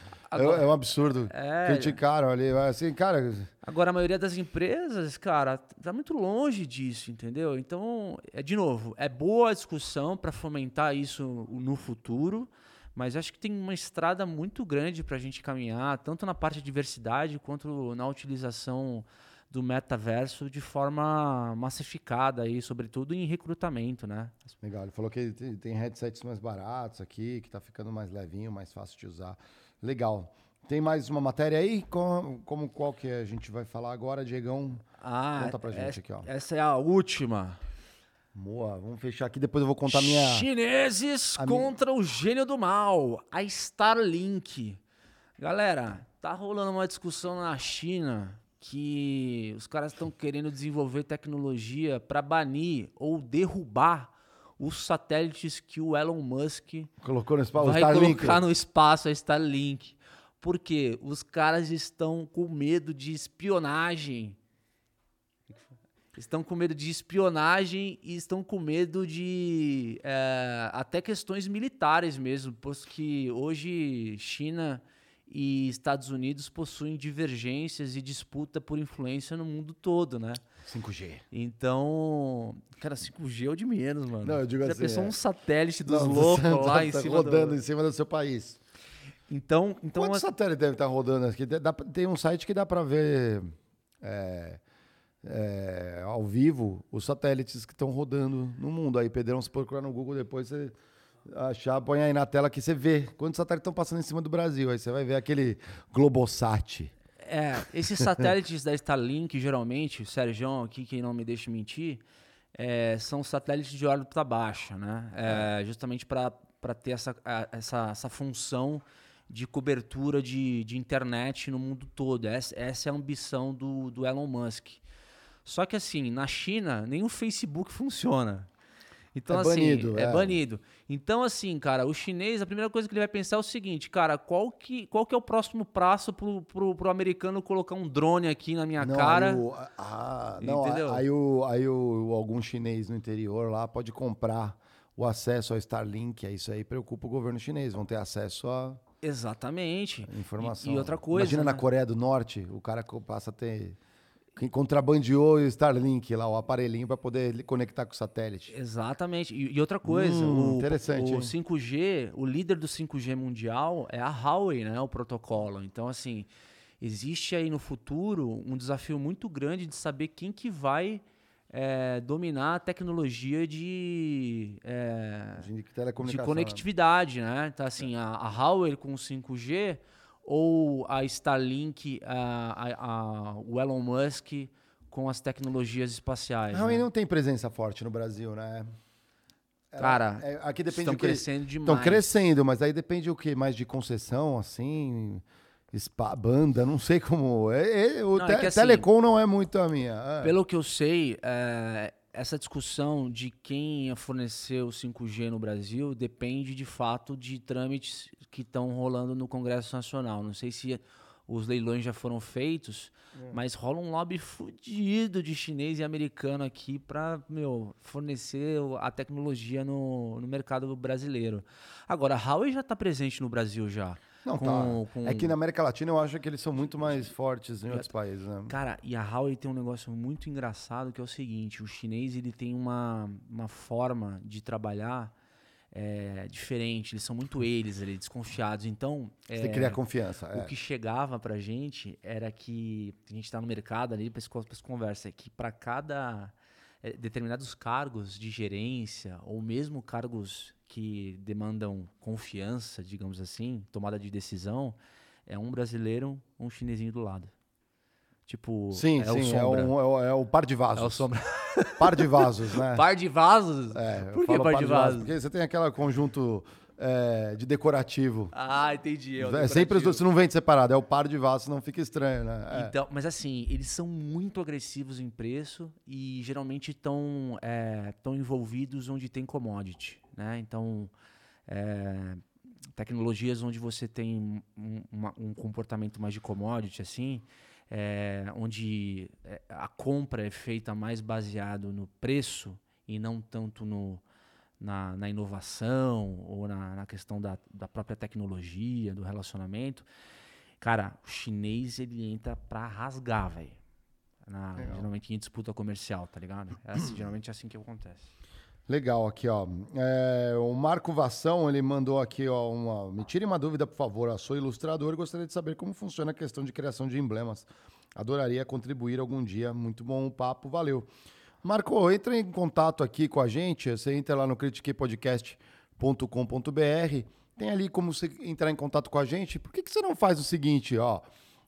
Agora, é, um absurdo. É, Criticaram ali, assim, cara. Agora, a maioria das empresas, cara, tá muito longe disso, entendeu? Então, é de novo, é boa a discussão para fomentar isso no futuro, mas acho que tem uma estrada muito grande para a gente caminhar, tanto na parte de diversidade quanto na utilização do metaverso de forma massificada aí, sobretudo em recrutamento, né? Legal, ele falou que tem headsets mais baratos aqui, que tá ficando mais levinho, mais fácil de usar. Legal. Tem mais uma matéria aí? Como, como qual que a gente vai falar agora, Diegão? Ah, Conta pra gente aqui, ó. Essa é a última. Boa, vamos fechar aqui, depois eu vou contar minha... Chineses a contra minha... o gênio do mal, a Starlink. Galera, tá rolando uma discussão na China que os caras estão querendo desenvolver tecnologia para banir ou derrubar os satélites que o Elon Musk colocou no espaço, vai colocar no espaço a Starlink. Porque os caras estão com medo de espionagem. Estão com medo de espionagem e estão com medo de é, até questões militares mesmo, pois que hoje China e Estados Unidos possuem divergências e disputa por influência no mundo todo, né? 5G. Então, cara, 5G é o de menos, mano. Não, eu digo Já assim. pensou é... um satélite dos não, (laughs) loucos lá tá em cima rodando do... em cima do seu país. Então, então Quantos a... satélites deve estar rodando aqui? Tem um site que dá para ver é, é, ao vivo os satélites que estão rodando no mundo. Aí, Pedrão, se procurar no Google depois, você achar, põe aí na tela que você vê quantos satélites estão passando em cima do Brasil. Aí você vai ver aquele Globosat. É, esses satélites da Starlink, geralmente, o Sérgio aqui, quem não me deixa mentir, é, são satélites de órbita baixa, né? É, justamente para ter essa, essa, essa função de cobertura de, de internet no mundo todo. Essa, essa é a ambição do, do Elon Musk. Só que assim, na China, nem o Facebook funciona. Então, é assim, banido, é, é, banido. Então, assim, cara, o chinês, a primeira coisa que ele vai pensar é o seguinte, cara, qual que, qual que é o próximo passo pro, pro, pro americano colocar um drone aqui na minha não, cara? Aí o, ah, não, entendeu? aí, o, aí o, algum chinês no interior lá pode comprar o acesso ao Starlink, é isso aí preocupa o governo chinês, vão ter acesso a... Exatamente. Informação. E, e outra coisa. Imagina né? na Coreia do Norte, o cara passa a ter quem contrabandeou o Starlink lá, o aparelhinho para poder conectar com o satélite. Exatamente. E, e outra coisa, hum, o, interessante, o 5G, o líder do 5G mundial é a Huawei, né, o protocolo. Então, assim, existe aí no futuro um desafio muito grande de saber quem que vai é, dominar a tecnologia de, é, de, de, conectividade, né? Então, assim, a, a Huawei com o 5G ou a Starlink, a, a, a, o Elon Musk com as tecnologias espaciais? Não, né? não tem presença forte no Brasil, né? Cara, é, aqui depende estão crescendo demais. Estão crescendo, mas aí depende o que? Mais de concessão, assim, spa, banda, não sei como. É, é o não, te, é que, assim, telecom não é muito a minha. É. Pelo que eu sei, é, essa discussão de quem o 5G no Brasil depende de fato de trâmites que estão rolando no Congresso Nacional. Não sei se os leilões já foram feitos, é. mas rola um lobby fudido de chinês e americano aqui para fornecer a tecnologia no, no mercado brasileiro. Agora, a Huawei já está presente no Brasil já. Não, com, tá. Com... É que na América Latina eu acho que eles são muito mais fortes em outros países, né? Cara, e a Huawei tem um negócio muito engraçado que é o seguinte: o chinês ele tem uma, uma forma de trabalhar é, diferente, eles são muito eles, ali, desconfiados. Então. Você é, tem que criar confiança. O é. que chegava pra gente era que a gente tá no mercado ali para essa conversa, é que para cada. É, determinados cargos de gerência ou mesmo cargos que demandam confiança, digamos assim, tomada de decisão, é um brasileiro, um chinesinho do lado. Tipo, Sim, é sim, o é, o, é, o, é o par de vasos. É o sombra. Par de vasos, né? (laughs) Par de vasos? É, Por que falo par de vasos? Porque você tem aquele conjunto é, de decorativo. Ah, entendi. é É, sempre você não vende separado, é o par de vasos, não fica estranho, né? É. Então, mas assim, eles são muito agressivos em preço e geralmente estão tão envolvidos onde tem commodity, né? Então, é, tecnologias onde você tem um, uma- um comportamento mais de commodity, assim, é, onde é, a compra é feita mais baseado no preço e não tanto no, na, na inovação ou na, na questão da, da própria tecnologia, do relacionamento. Cara, o chinês ele entra pra rasgar, velho. Geralmente em disputa comercial, tá ligado? É assim, (clears throat) geralmente é assim que acontece. Legal, aqui, ó. É, o Marco Vação, ele mandou aqui, ó, uma... Me tire uma dúvida, por favor. Eu sou ilustrador e gostaria de saber como funciona a questão de criação de emblemas. Adoraria contribuir algum dia. Muito bom o papo, valeu. Marco, entra em contato aqui com a gente. Você entra lá no critiquepodcast.com.br. Tem ali como você entrar em contato com a gente. Por que, que você não faz o seguinte, ó?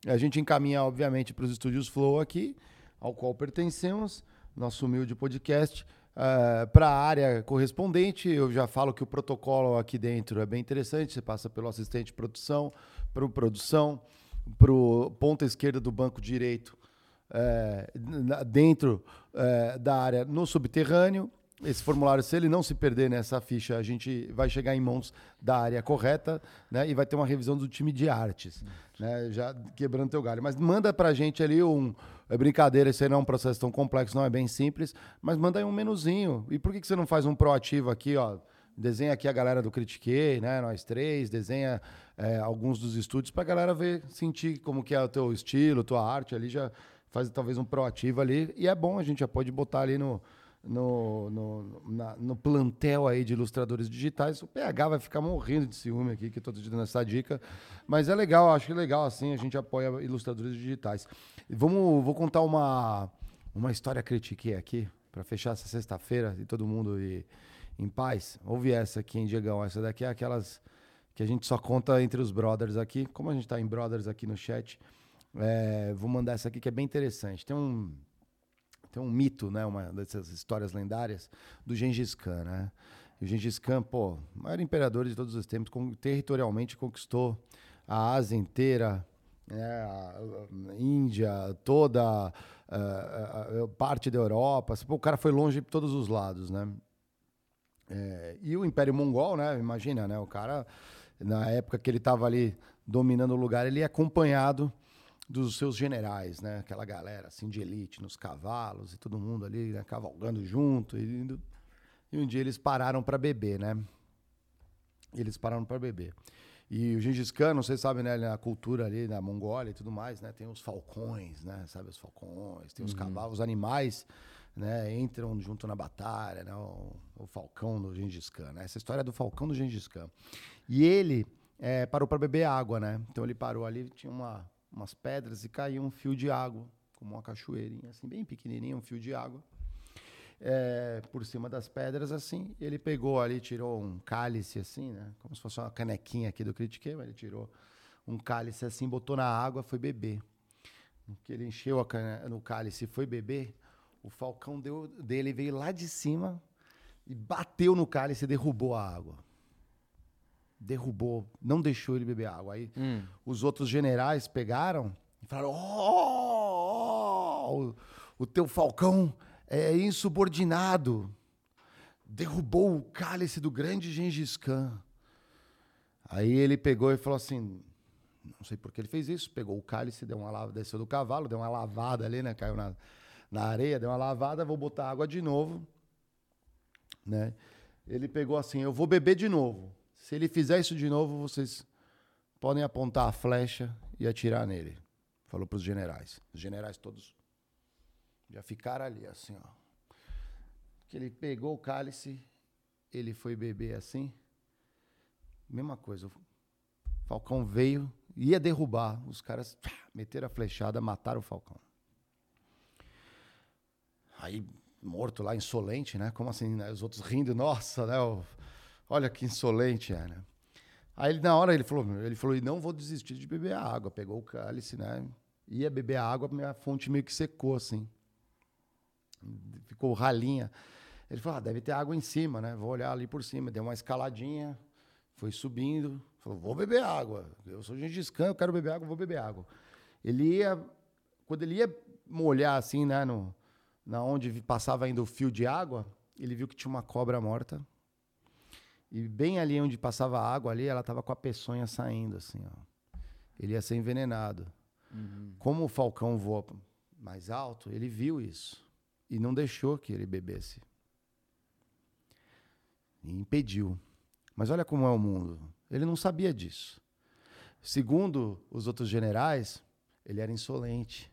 A gente encaminha, obviamente, para os estúdios Flow aqui, ao qual pertencemos, nosso humilde podcast, para a área correspondente. Eu já falo que o protocolo aqui dentro é bem interessante. Você passa pelo assistente de produção, para o produção, para o ponta esquerda do banco direito, é, dentro é, da área no subterrâneo. Esse formulário, se ele não se perder nessa ficha, a gente vai chegar em mãos da área correta, né? E vai ter uma revisão do time de artes, né? Já quebrando teu galho. Mas manda pra gente ali um. É brincadeira, esse aí não é um processo tão complexo, não é bem simples, mas manda aí um menuzinho. E por que, que você não faz um proativo aqui, ó? Desenha aqui a galera do Critiquei, né? Nós três, desenha é, alguns dos estúdios pra galera ver, sentir como que é o teu estilo, tua arte ali, já faz talvez um proativo ali. E é bom, a gente já pode botar ali no, no, no, na- no plantel aí de ilustradores digitais. O PH vai ficar morrendo de ciúme aqui, que eu tô te dando essa dica. Mas é legal, acho que é legal assim, a gente apoia ilustradores digitais. Vamos, vou contar uma, uma história critiquei aqui, para fechar essa sexta-feira e todo mundo ir em paz. Ouve essa aqui, hein, Diegão? Essa daqui é aquelas que a gente só conta entre os brothers aqui. Como a gente tá em brothers aqui no chat, é, vou mandar essa aqui que é bem interessante. Tem um, tem um mito, né, uma dessas histórias lendárias do Gengis Khan, né? E o Gengis Khan, pô, maior imperador de todos os tempos, territorialmente conquistou a Ásia inteira, né, a, Índia, toda a, a- parte da Europa. Pô, o cara foi longe por todos os lados, né? É, e o Império Mongol, né? Imagina, né? O cara, na época que ele estava ali dominando o lugar, ele ia acompanhado dos seus generais, né? Aquela galera assim de elite, nos cavalos e todo mundo ali né, cavalgando junto. E, indo. e um dia eles pararam para beber, né? Eles pararam para beber. E o Gengis Khan, não sei se sabe, né, na cultura ali na Mongólia e tudo mais, né, tem os falcões, né, sabe, os falcões, tem os cavalos, os animais, né, entram junto na batalha, né, o, o falcão do Gengis Khan, né, essa história é do falcão do Gengis Khan. E ele eh, parou para beber água, né, então ele parou ali, tinha uma, umas pedras e caiu um fio de água, como uma cachoeirinha, assim, bem pequenininho, um fio de água é, por cima das pedras, assim. Ele pegou ali, tirou um cálice, assim, né? Como se fosse uma canequinha aqui do Critiquei, mas ele tirou um cálice assim, botou na água, foi beber. No que ele encheu a cane- no cálice e foi beber, o falcão deu, dele veio lá de cima e bateu no cálice e derrubou a água. Derrubou, não deixou ele beber água. Aí os outros generais pegaram e falaram: "Oh, oh, o teu falcão é insubordinado. Derrubou o cálice do grande Gengis Khan. Aí ele pegou e falou assim: não sei por que ele fez isso. Pegou o cálice, deu uma lava, desceu do cavalo, deu uma lavada ali, né? Caiu na, na areia, deu uma lavada, vou botar água de novo. Né? Ele pegou assim: eu vou beber de novo. Se ele fizer isso de novo, vocês podem apontar a flecha e atirar nele. Falou para os generais. Os generais todos já ficaram ali, assim, ó. Que ele pegou o cálice, ele foi beber assim. Mesma coisa. O Falcão veio, ia derrubar. Os caras tchá, meteram a flechada, mataram o Falcão. Aí, morto lá, insolente, né? Como assim? né? Os outros rindo, nossa, né? o- Olha que insolente né? Aí ele, na hora, ele falou, ele falou, e não vou desistir de beber a água. Pegou o cálice, né? Ia beber a água, minha fonte meio que secou, assim. Ficou ralinha. Ele falou, ah, deve ter água em cima, né? Vou olhar ali por cima. Deu uma escaladinha, foi subindo. Falou, vou beber água. Eu sou gente de scan, eu quero beber água, vou beber água. Ele ia, quando ele ia molhar assim, né, no, na onde passava ainda o fio de água, ele viu que tinha uma cobra morta. E bem ali onde passava a água ali, ela tava com a peçonha saindo, assim, ó. Ele ia ser envenenado. Como o falcão voa mais alto, ele viu isso. E não deixou que ele bebesse. E impediu. Mas olha como é o mundo. Ele não sabia disso. Segundo os outros generais, ele era insolente.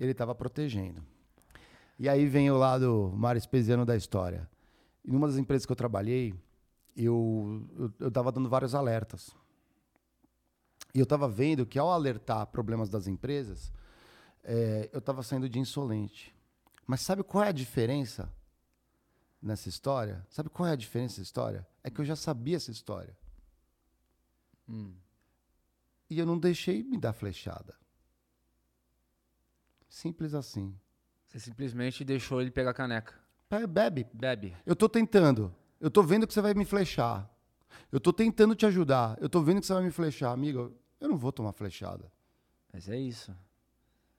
Ele estava protegendo. E aí vem o lado mais espesiano da história. Em uma das empresas que eu trabalhei, eu eu estava dando vários alertas. E eu estava vendo que ao alertar problemas das empresas, eh, eu estava saindo de insolente. Mas sabe qual é a diferença nessa história? Sabe qual é a diferença nessa história? É que eu já sabia essa história. E eu não deixei me dar flechada. Simples assim. Você simplesmente deixou ele pegar a caneca. Bebe. Bebe. Eu tô tentando. Eu tô vendo que você vai me flechar. Eu tô tentando te ajudar. Eu tô vendo que você vai me flechar. Amigo, eu não vou tomar flechada. Mas é isso.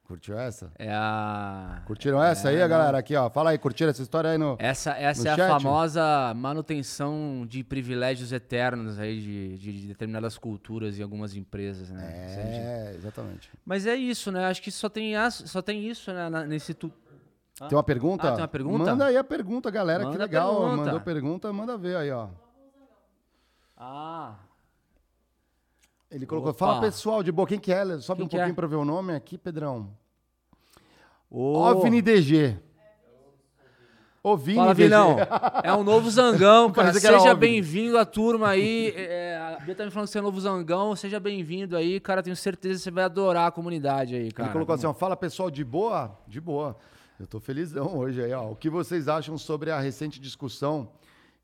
Curtiu essa? É a. Curtiram essa aí, É, galera? Aqui, ó. Fala aí, curtiram essa história aí no. Essa, essa No é a chat? famosa manutenção de privilégios eternos aí de, de- de determinadas culturas e algumas empresas, né? É É, exatamente. Mas é isso, né? Acho que só tem, só tem isso né, nesse. Tu... Tem uma pergunta? Ah, tem uma pergunta? Manda aí a pergunta, galera. que Manda a legal. pergunta. Mandou pergunta, manda ver aí, ó. Ah, Ele colocou. Opa. Fala pessoal, de boa. Quem que é? Sobe Quem um que é? pouquinho pra ver o nome aqui, Pedrão. Ô, OVNI DG. Fala, DG. Vinão. (laughs) É um novo zangão, cara. Que Seja bem-vindo à turma aí. É, a Bia tá me falando que você é novo zangão. Seja bem-vindo aí, cara. Tenho certeza que você vai adorar a comunidade aí, cara. Ele colocou assim, ó, fala pessoal, de boa? De boa. Eu tô felizão hoje aí, ó. O que vocês acham sobre a recente discussão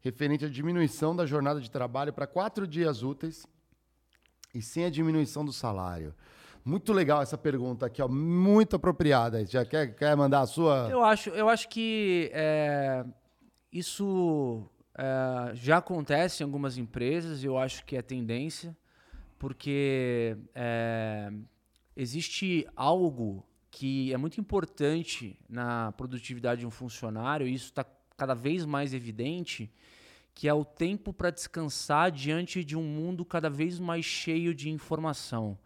referente à diminuição da jornada de trabalho para quatro dias úteis e sem a diminuição do salário? Muito legal essa pergunta aqui, ó. Muito apropriada. Já quer, quer mandar a sua? Eu acho, eu acho que é, isso é, já acontece em algumas empresas, eu acho que é tendência, porque é, existe algo que é muito importante na produtividade de um funcionário, e isso está cada vez mais evidente, que é o tempo para descansar diante de um mundo cada vez mais cheio de informação.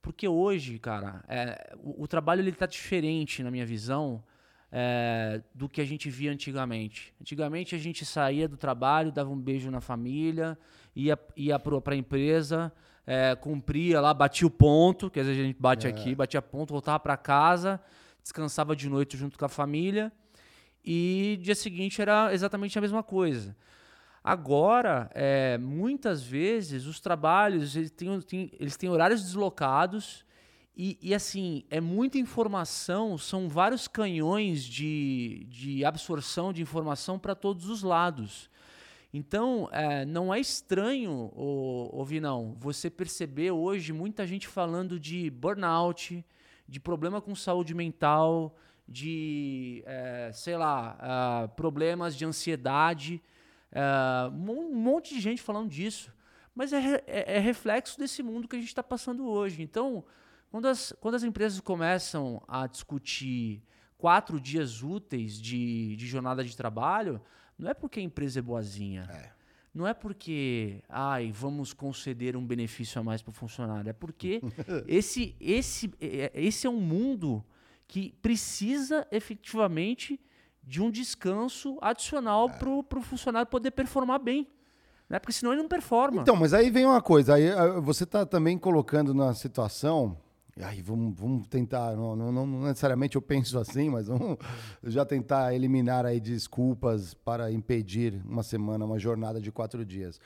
Porque hoje, cara, é, o, o trabalho ele tá diferente na minha visão é, do que a gente via antigamente. Antigamente a gente saía do trabalho, dava um beijo na família, ia, ia para a empresa, é, cumpria lá, batia o ponto, que às vezes a gente bate aqui, batia ponto, voltava para casa, descansava de noite junto com a família e dia seguinte era exatamente a mesma coisa. Agora, é, muitas vezes, os trabalhos eles têm, têm- eles têm horários deslocados e, e, assim, é muita informação, são vários canhões de, de absorção de informação para todos os lados. Então, é, não é estranho, ô, ô Vinão, você perceber hoje muita gente falando de burnout, de problema com saúde mental, de, é, sei lá, ah, problemas de ansiedade. É, um monte de gente falando disso. Mas é, é- é reflexo desse mundo que a gente está passando hoje. Então, quando as, quando as empresas começam a discutir quatro dias úteis de, de jornada de trabalho, não é porque a empresa é boazinha. Não é porque, ai, vamos conceder um benefício a mais para o funcionário. É porque (laughs) esse, esse, é- esse é um mundo que precisa efetivamente de um descanso adicional para o funcionário poder performar bem. Né? Porque senão ele não performa. Então, mas aí vem uma coisa. Aí ah, você está também colocando na situação. Aí vamos, vamos tentar. Não, não- não necessariamente eu penso (laughs) assim, mas vamos já tentar eliminar aí desculpas para impedir uma semana, uma jornada de quatro dias.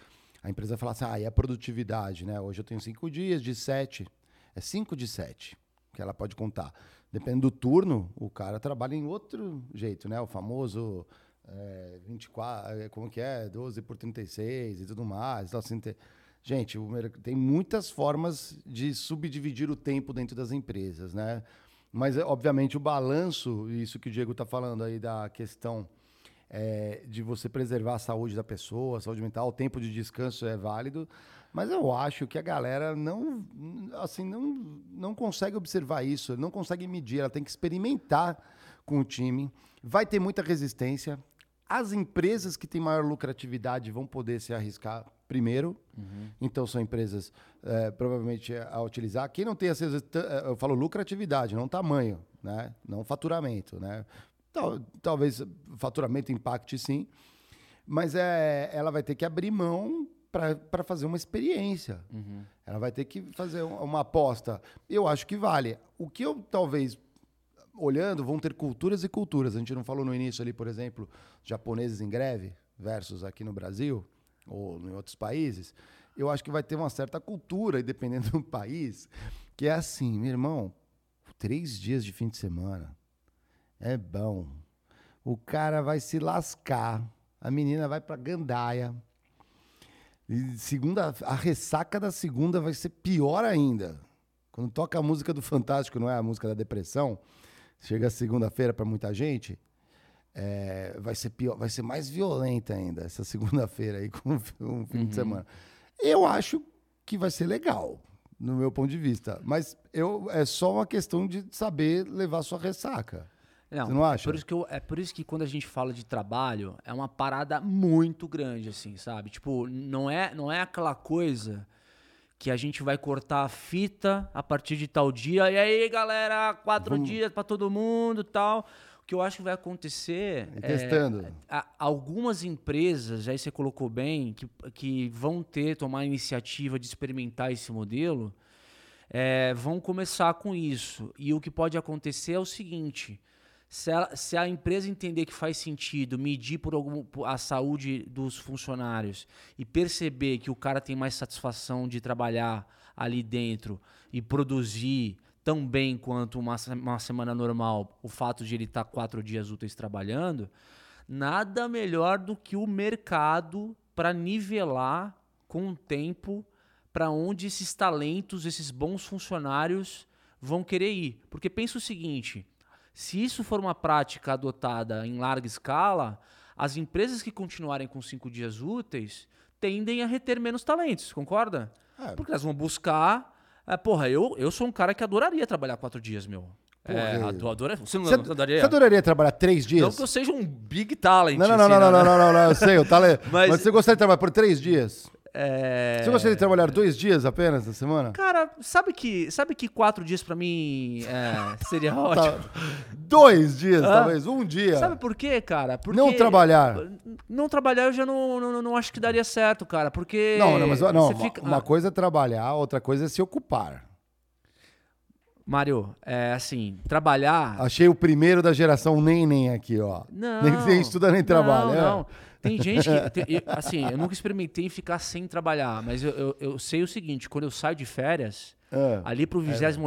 A empresa fala assim: ah, e a produtividade, né? Hoje eu tenho cinco dias de sete. É cinco de sete que ela pode contar. Dependendo do turno, o cara trabalha em outro jeito, né? O famoso é, 24, é, como que é? 12 por 36 e tudo mais. Então, assim, Gente, tem muitas formas de subdividir o tempo dentro das empresas, né? Mas, é, obviamente, o balanço, isso que o Diego está falando aí da questão é, de você preservar a saúde da pessoa, a saúde mental, o tempo de descanso é válido, mas eu acho que a galera não, assim, não, não consegue observar isso, não consegue medir, ela tem que experimentar com o time, vai ter muita resistência. As empresas que têm maior lucratividade vão poder se arriscar primeiro, então são empresas é, provavelmente a utilizar. Quem não tem, às vezes, é, eu falo lucratividade, não tamanho, né? não faturamento, né? Tal- talvez faturamento impacte sim, mas é, ela vai ter que abrir mão para fazer uma experiência. Ela vai ter que fazer um- uma aposta. Eu acho que vale. O que eu talvez olhando, vão ter culturas e culturas. A gente não falou no início ali, por exemplo, japoneses em greve versus aqui no Brasil ou em outros países. Eu acho que vai ter uma certa cultura, (laughs) dependendo do país, que é assim, meu irmão, três dias de fim de semana é bom. O cara vai se lascar, a menina vai pra gandaia. E segunda, a ressaca da segunda vai ser pior ainda. Quando toca a música do Fantástico, não é a música da depressão, chega segunda-feira para muita gente, é, vai ser pior, vai ser mais violenta ainda essa (laughs) segunda-feira aí com um fim de semana. Eu acho que vai ser legal, no meu ponto de vista, mas eu é só uma questão de saber levar sua ressaca. Você não acha? Por isso que eu- é por isso que quando a gente fala de trabalho, é uma parada muito grande, assim, sabe? Tipo, não é, não é aquela coisa que a gente vai cortar a fita a partir de tal dia. E aí, galera, quatro dias pra todo mundo tal. O que eu acho que vai acontecer é, testando. a- algumas empresas, aí você colocou bem, que, que vão ter, tomar a iniciativa de experimentar esse modelo, é, vão começar com isso. E o que pode acontecer é o seguinte: se, ela- se a empresa entender que faz sentido medir por algum, a saúde dos funcionários e perceber que o cara tem mais satisfação de trabalhar ali dentro e produzir tão bem quanto uma, uma semana normal, o fato de ele estar quatro dias úteis trabalhando, nada melhor do que o mercado para nivelar com o tempo para onde esses talentos, esses bons funcionários vão querer ir. Porque pensa o seguinte: se isso for uma prática adotada em larga escala, as empresas que continuarem com cinco dias úteis tendem a reter menos talentos, concorda? É. Porque elas vão buscar. É, porra, eu, eu sou um cara que adoraria trabalhar quatro dias, meu. É, Porra, ado- adora- Você não Você, adoraria? você adoraria trabalhar três Não dias? que eu seja um big talent. Não, não, não, assim, não, né? não, não, não, não, eu sei, eu tale... (laughs) mas... Mas- você gostaria de trabalhar por três dias? É... Você gostaria de trabalhar dois dias apenas na semana? Cara, sabe que, sabe que quatro dias pra mim é, (laughs) seria ótimo? Tá. Dois dias, talvez, um dia. Sabe por quê, cara? Porque Não trabalhar. Não trabalhar eu já não, não, não acho que daria certo, cara. Porque. Não, não, mas não, você uma, fica- uma Ah, coisa é trabalhar, outra coisa é se ocupar. Mário, é assim, trabalhar. Achei o primeiro da geração nem nem aqui, ó. Não. Nem, nem estuda nem trabalha. Não, é. Tem gente que. tem- eu- assim, eu nunca experimentei ficar sem trabalhar, mas eu, eu, eu sei o seguinte: quando eu saio de férias, É. ali pro 28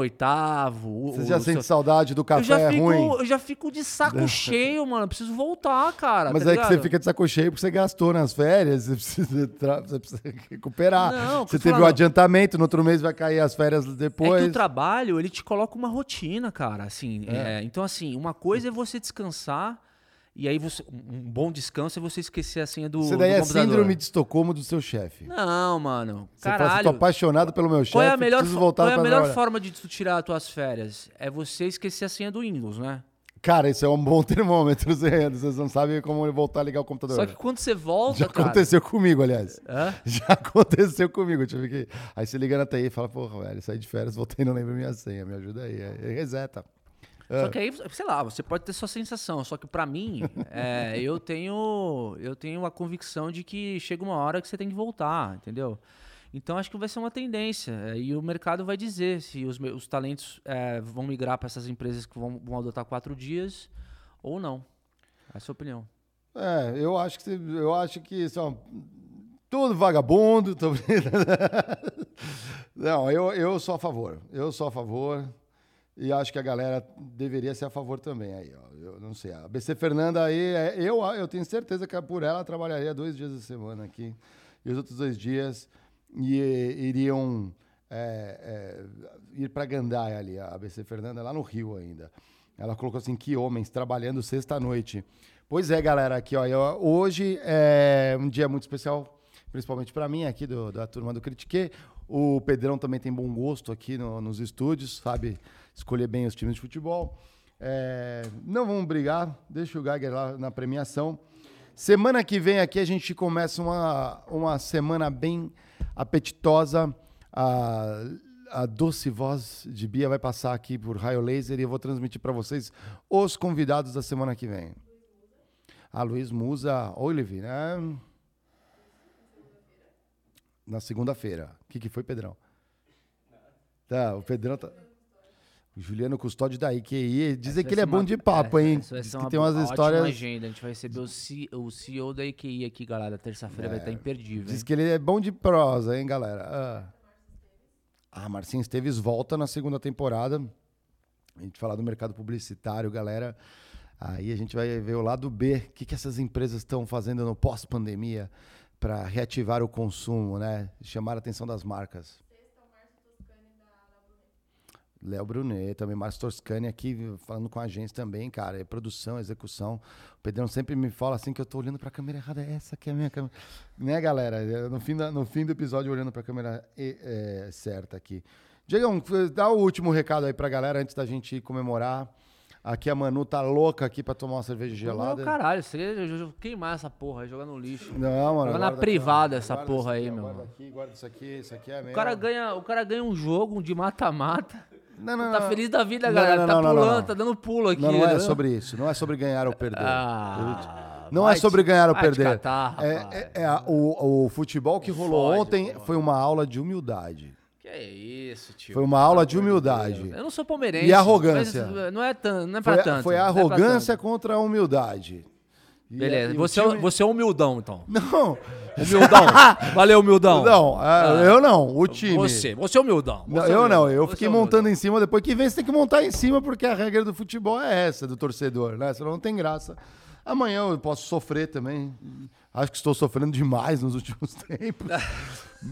o Você já o sente seu- saudade do eu café é fico, ruim. eu já fico de saco (laughs) cheio, mano. Preciso voltar, cara. Mas tá é que você ligado? fica de saco cheio porque você gastou nas férias, (laughs) você precisa, você precisa recuperar. Não, você teve o falando- adiantamento, no outro mês vai cair as férias É que depois. o trabalho, ele te coloca uma rotina, cara. Assim, é, então, assim, uma coisa é você descansar, e aí você. Um bom descanso é você esquecer a senha do. Isso daí do é computador. síndrome de Estocolmo do seu chefe. Não, mano. Você fala assim, Caralho. tô apaixonado pelo meu chefe, qual é a melhor, voltar qual é a melhor trabalhar. forma de tu tirar as tuas férias? É você esquecer a senha do Windows, né? Cara, isso é um bom (laughs) termômetro, Zé. Vocês não sabem como voltar a ligar o computador. Só que quando você volta, Já cara. aconteceu comigo, aliás. Hã? (laughs) Já aconteceu comigo. Tive que... Aí você liga na TI e fala, porra, velho, saí de férias, voltei e não lembro minha senha, me ajuda aí. Aí reseta. Só que aí, sei lá, você pode ter sua sensação. Só que pra mim, (laughs) é, eu tenho eu tenho a convicção de que chega uma hora que você tem que voltar, entendeu? Então acho que vai ser uma tendência. é, E o mercado vai dizer se os, os talentos é, vão migrar para essas empresas que vão, vão adotar quatro dias ou não. É a opinião. É, eu acho que, eu acho que são tudo vagabundo. tô. (laughs) Não, eu, eu sou a favor. Eu sou a favor. E acho que a galera deveria ser a favor também. Aí, ó, eu não sei. A BC Fernanda aí, é- eu, eu tenho certeza que por ela trabalharia dois dias da semana aqui. E os outros dois dias e iriam é, é, ir para Gandaia ali, a ABC Fernanda, lá no Rio ainda. Ela colocou assim, que homens, trabalhando sexta-noite. Pois é, galera, aqui, ó, eu, hoje é um dia muito especial, principalmente para mim, aqui do, da turma do Critique. O Pedrão também tem bom gosto aqui no, nos estúdios, sabe escolher bem os times de futebol. É, não vamos brigar, deixa o Geiger lá na premiação. Semana que vem aqui a gente começa uma, uma semana bem apetitosa. A, a doce voz de Bia vai passar aqui por raio laser e eu vou transmitir para vocês os convidados da semana que vem. A Luiz Musa Olive, né? Na segunda-feira. O que, que foi, Pedrão? Tá, o Pedrão tá. Juliano Custódio da IQI. Dizem que ele é bom de papo, hein? Diz que tem umas histórias. agenda. A gente vai receber o, C, o CEO da IQI aqui, galera. Terça-feira é. vai estar imperdível. Diz hein? que ele é bom de prosa, hein, galera? Ah. Ah, Marcinho Esteves volta na segunda temporada. A gente falar do mercado publicitário, galera. Aí a gente vai ver o lado B. O que, que essas empresas estão fazendo no pós-pandemia para reativar o consumo, né? Chamar a atenção das marcas. Léo Brunet, também Márcio Toscani aqui falando com a gente também, cara. É produção, execução. O Pedrão sempre me fala assim que eu tô olhando pra câmera errada. É essa aqui é a minha câmera. Né, galera? No fim, da, no fim do episódio, olhando pra câmera é, certa aqui. Diegão, dá o último recado aí pra galera antes da gente ir comemorar. Aqui a Manu tá louca aqui pra tomar uma cerveja gelada. Não, caralho, você queimar essa porra aí, jogar no lixo. Não, mano. Jogar na privada aqui, essa porra aí, aqui, meu. Guarda aqui, guarda isso aqui, isso aqui é mesmo. O cara ganha, o cara ganha um jogo de mata-mata. Não, não, tá não. feliz da vida, galera. Não, não, tá não, pulando, tá dando pulo aqui. Não, não é né? sobre isso. Não é sobre ganhar ou perder. Ah, não é sobre ganhar ou perder. catar, é, é, é a- o, o futebol que rolou Fode, ontem pô. foi uma aula de humildade. Que é isso, tio. Foi uma aula de humildade. Eu não sou palmeirense. E arrogância. mas Não é, tan, não é pra Foi, tanto. foi a não é arrogância tanto. contra a humildade. Beleza. e Você, é- time- você é humildão, então. (laughs) Não, Humildão. Valeu, humildão. não, é, eu não, o time. Você. Você é humildão. Não, Você é eu não, eu fiquei é montando em cima, depois que vem você tem que montar em cima, porque a regra do futebol é essa, do torcedor, né? Senão não tem graça. Amanhã eu posso sofrer também. Acho que estou sofrendo demais nos últimos (laughs) tempos.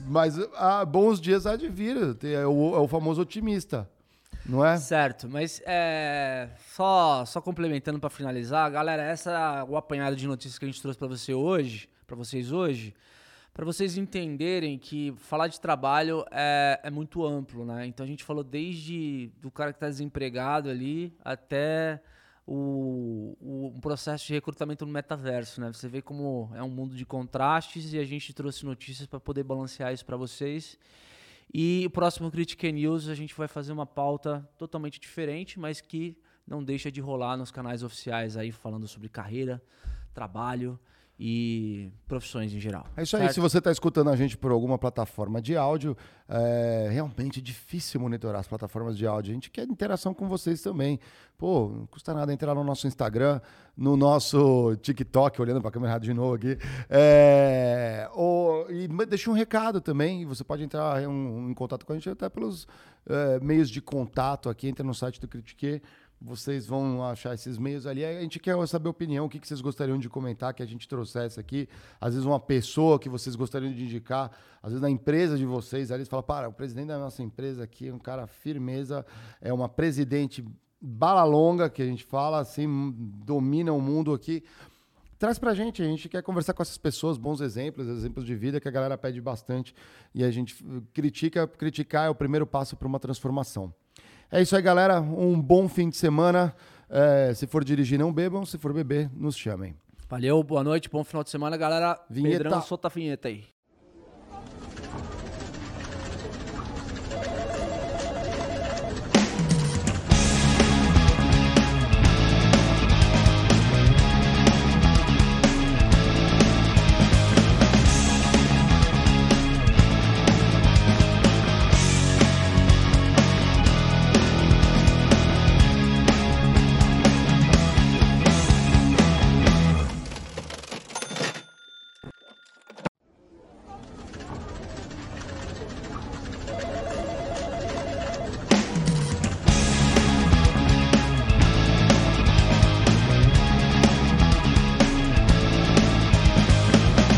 Mas há bons dias há de vir. É o, é o famoso otimista, não é? Certo, mas é, só, só complementando para finalizar, galera, essa o apanhado de notícias que a gente trouxe para você hoje, para vocês hoje, para vocês entenderem que falar de trabalho é, é muito amplo, né? Então a gente falou desde do cara que está desempregado ali até o, o um processo de recrutamento no metaverso, né? Você vê como é um mundo de contrastes e a gente trouxe notícias para poder balancear isso para vocês. E o próximo Critique News a gente vai fazer uma pauta totalmente diferente, mas que não deixa de rolar nos canais oficiais aí falando sobre carreira, trabalho e profissões em geral. É isso aí. certo? Se você está escutando a gente por alguma plataforma de áudio, é realmente difícil monitorar as plataformas de áudio. A gente quer interação com vocês também. Pô, não custa nada entrar no nosso Instagram, no nosso TikTok, olhando para a câmera de novo aqui. É, ou, e deixa um recado também. Você pode entrar em, em contato com a gente até pelos é, meios de contato aqui. Entra no site do Critique. Vocês vão achar esses meios ali. A gente quer saber a opinião, o que vocês gostariam de comentar, que a gente trouxesse aqui. Às vezes uma pessoa que vocês gostariam de indicar, às vezes na empresa de vocês, ali fala, para, o presidente da nossa empresa aqui é um cara firmeza, é uma presidente bala longa, que a gente fala, assim, domina o mundo aqui. Traz pra gente, a gente quer conversar com essas pessoas, bons exemplos, exemplos de vida que a galera pede bastante e a gente critica, criticar é o primeiro passo para uma transformação. É isso aí, galera. Um bom fim de semana. Eh, se for dirigir, não bebam. Se for beber, nos chamem. Valeu, boa noite, bom final de semana, galera. Vinheta. Pedrão, solta a vinheta aí.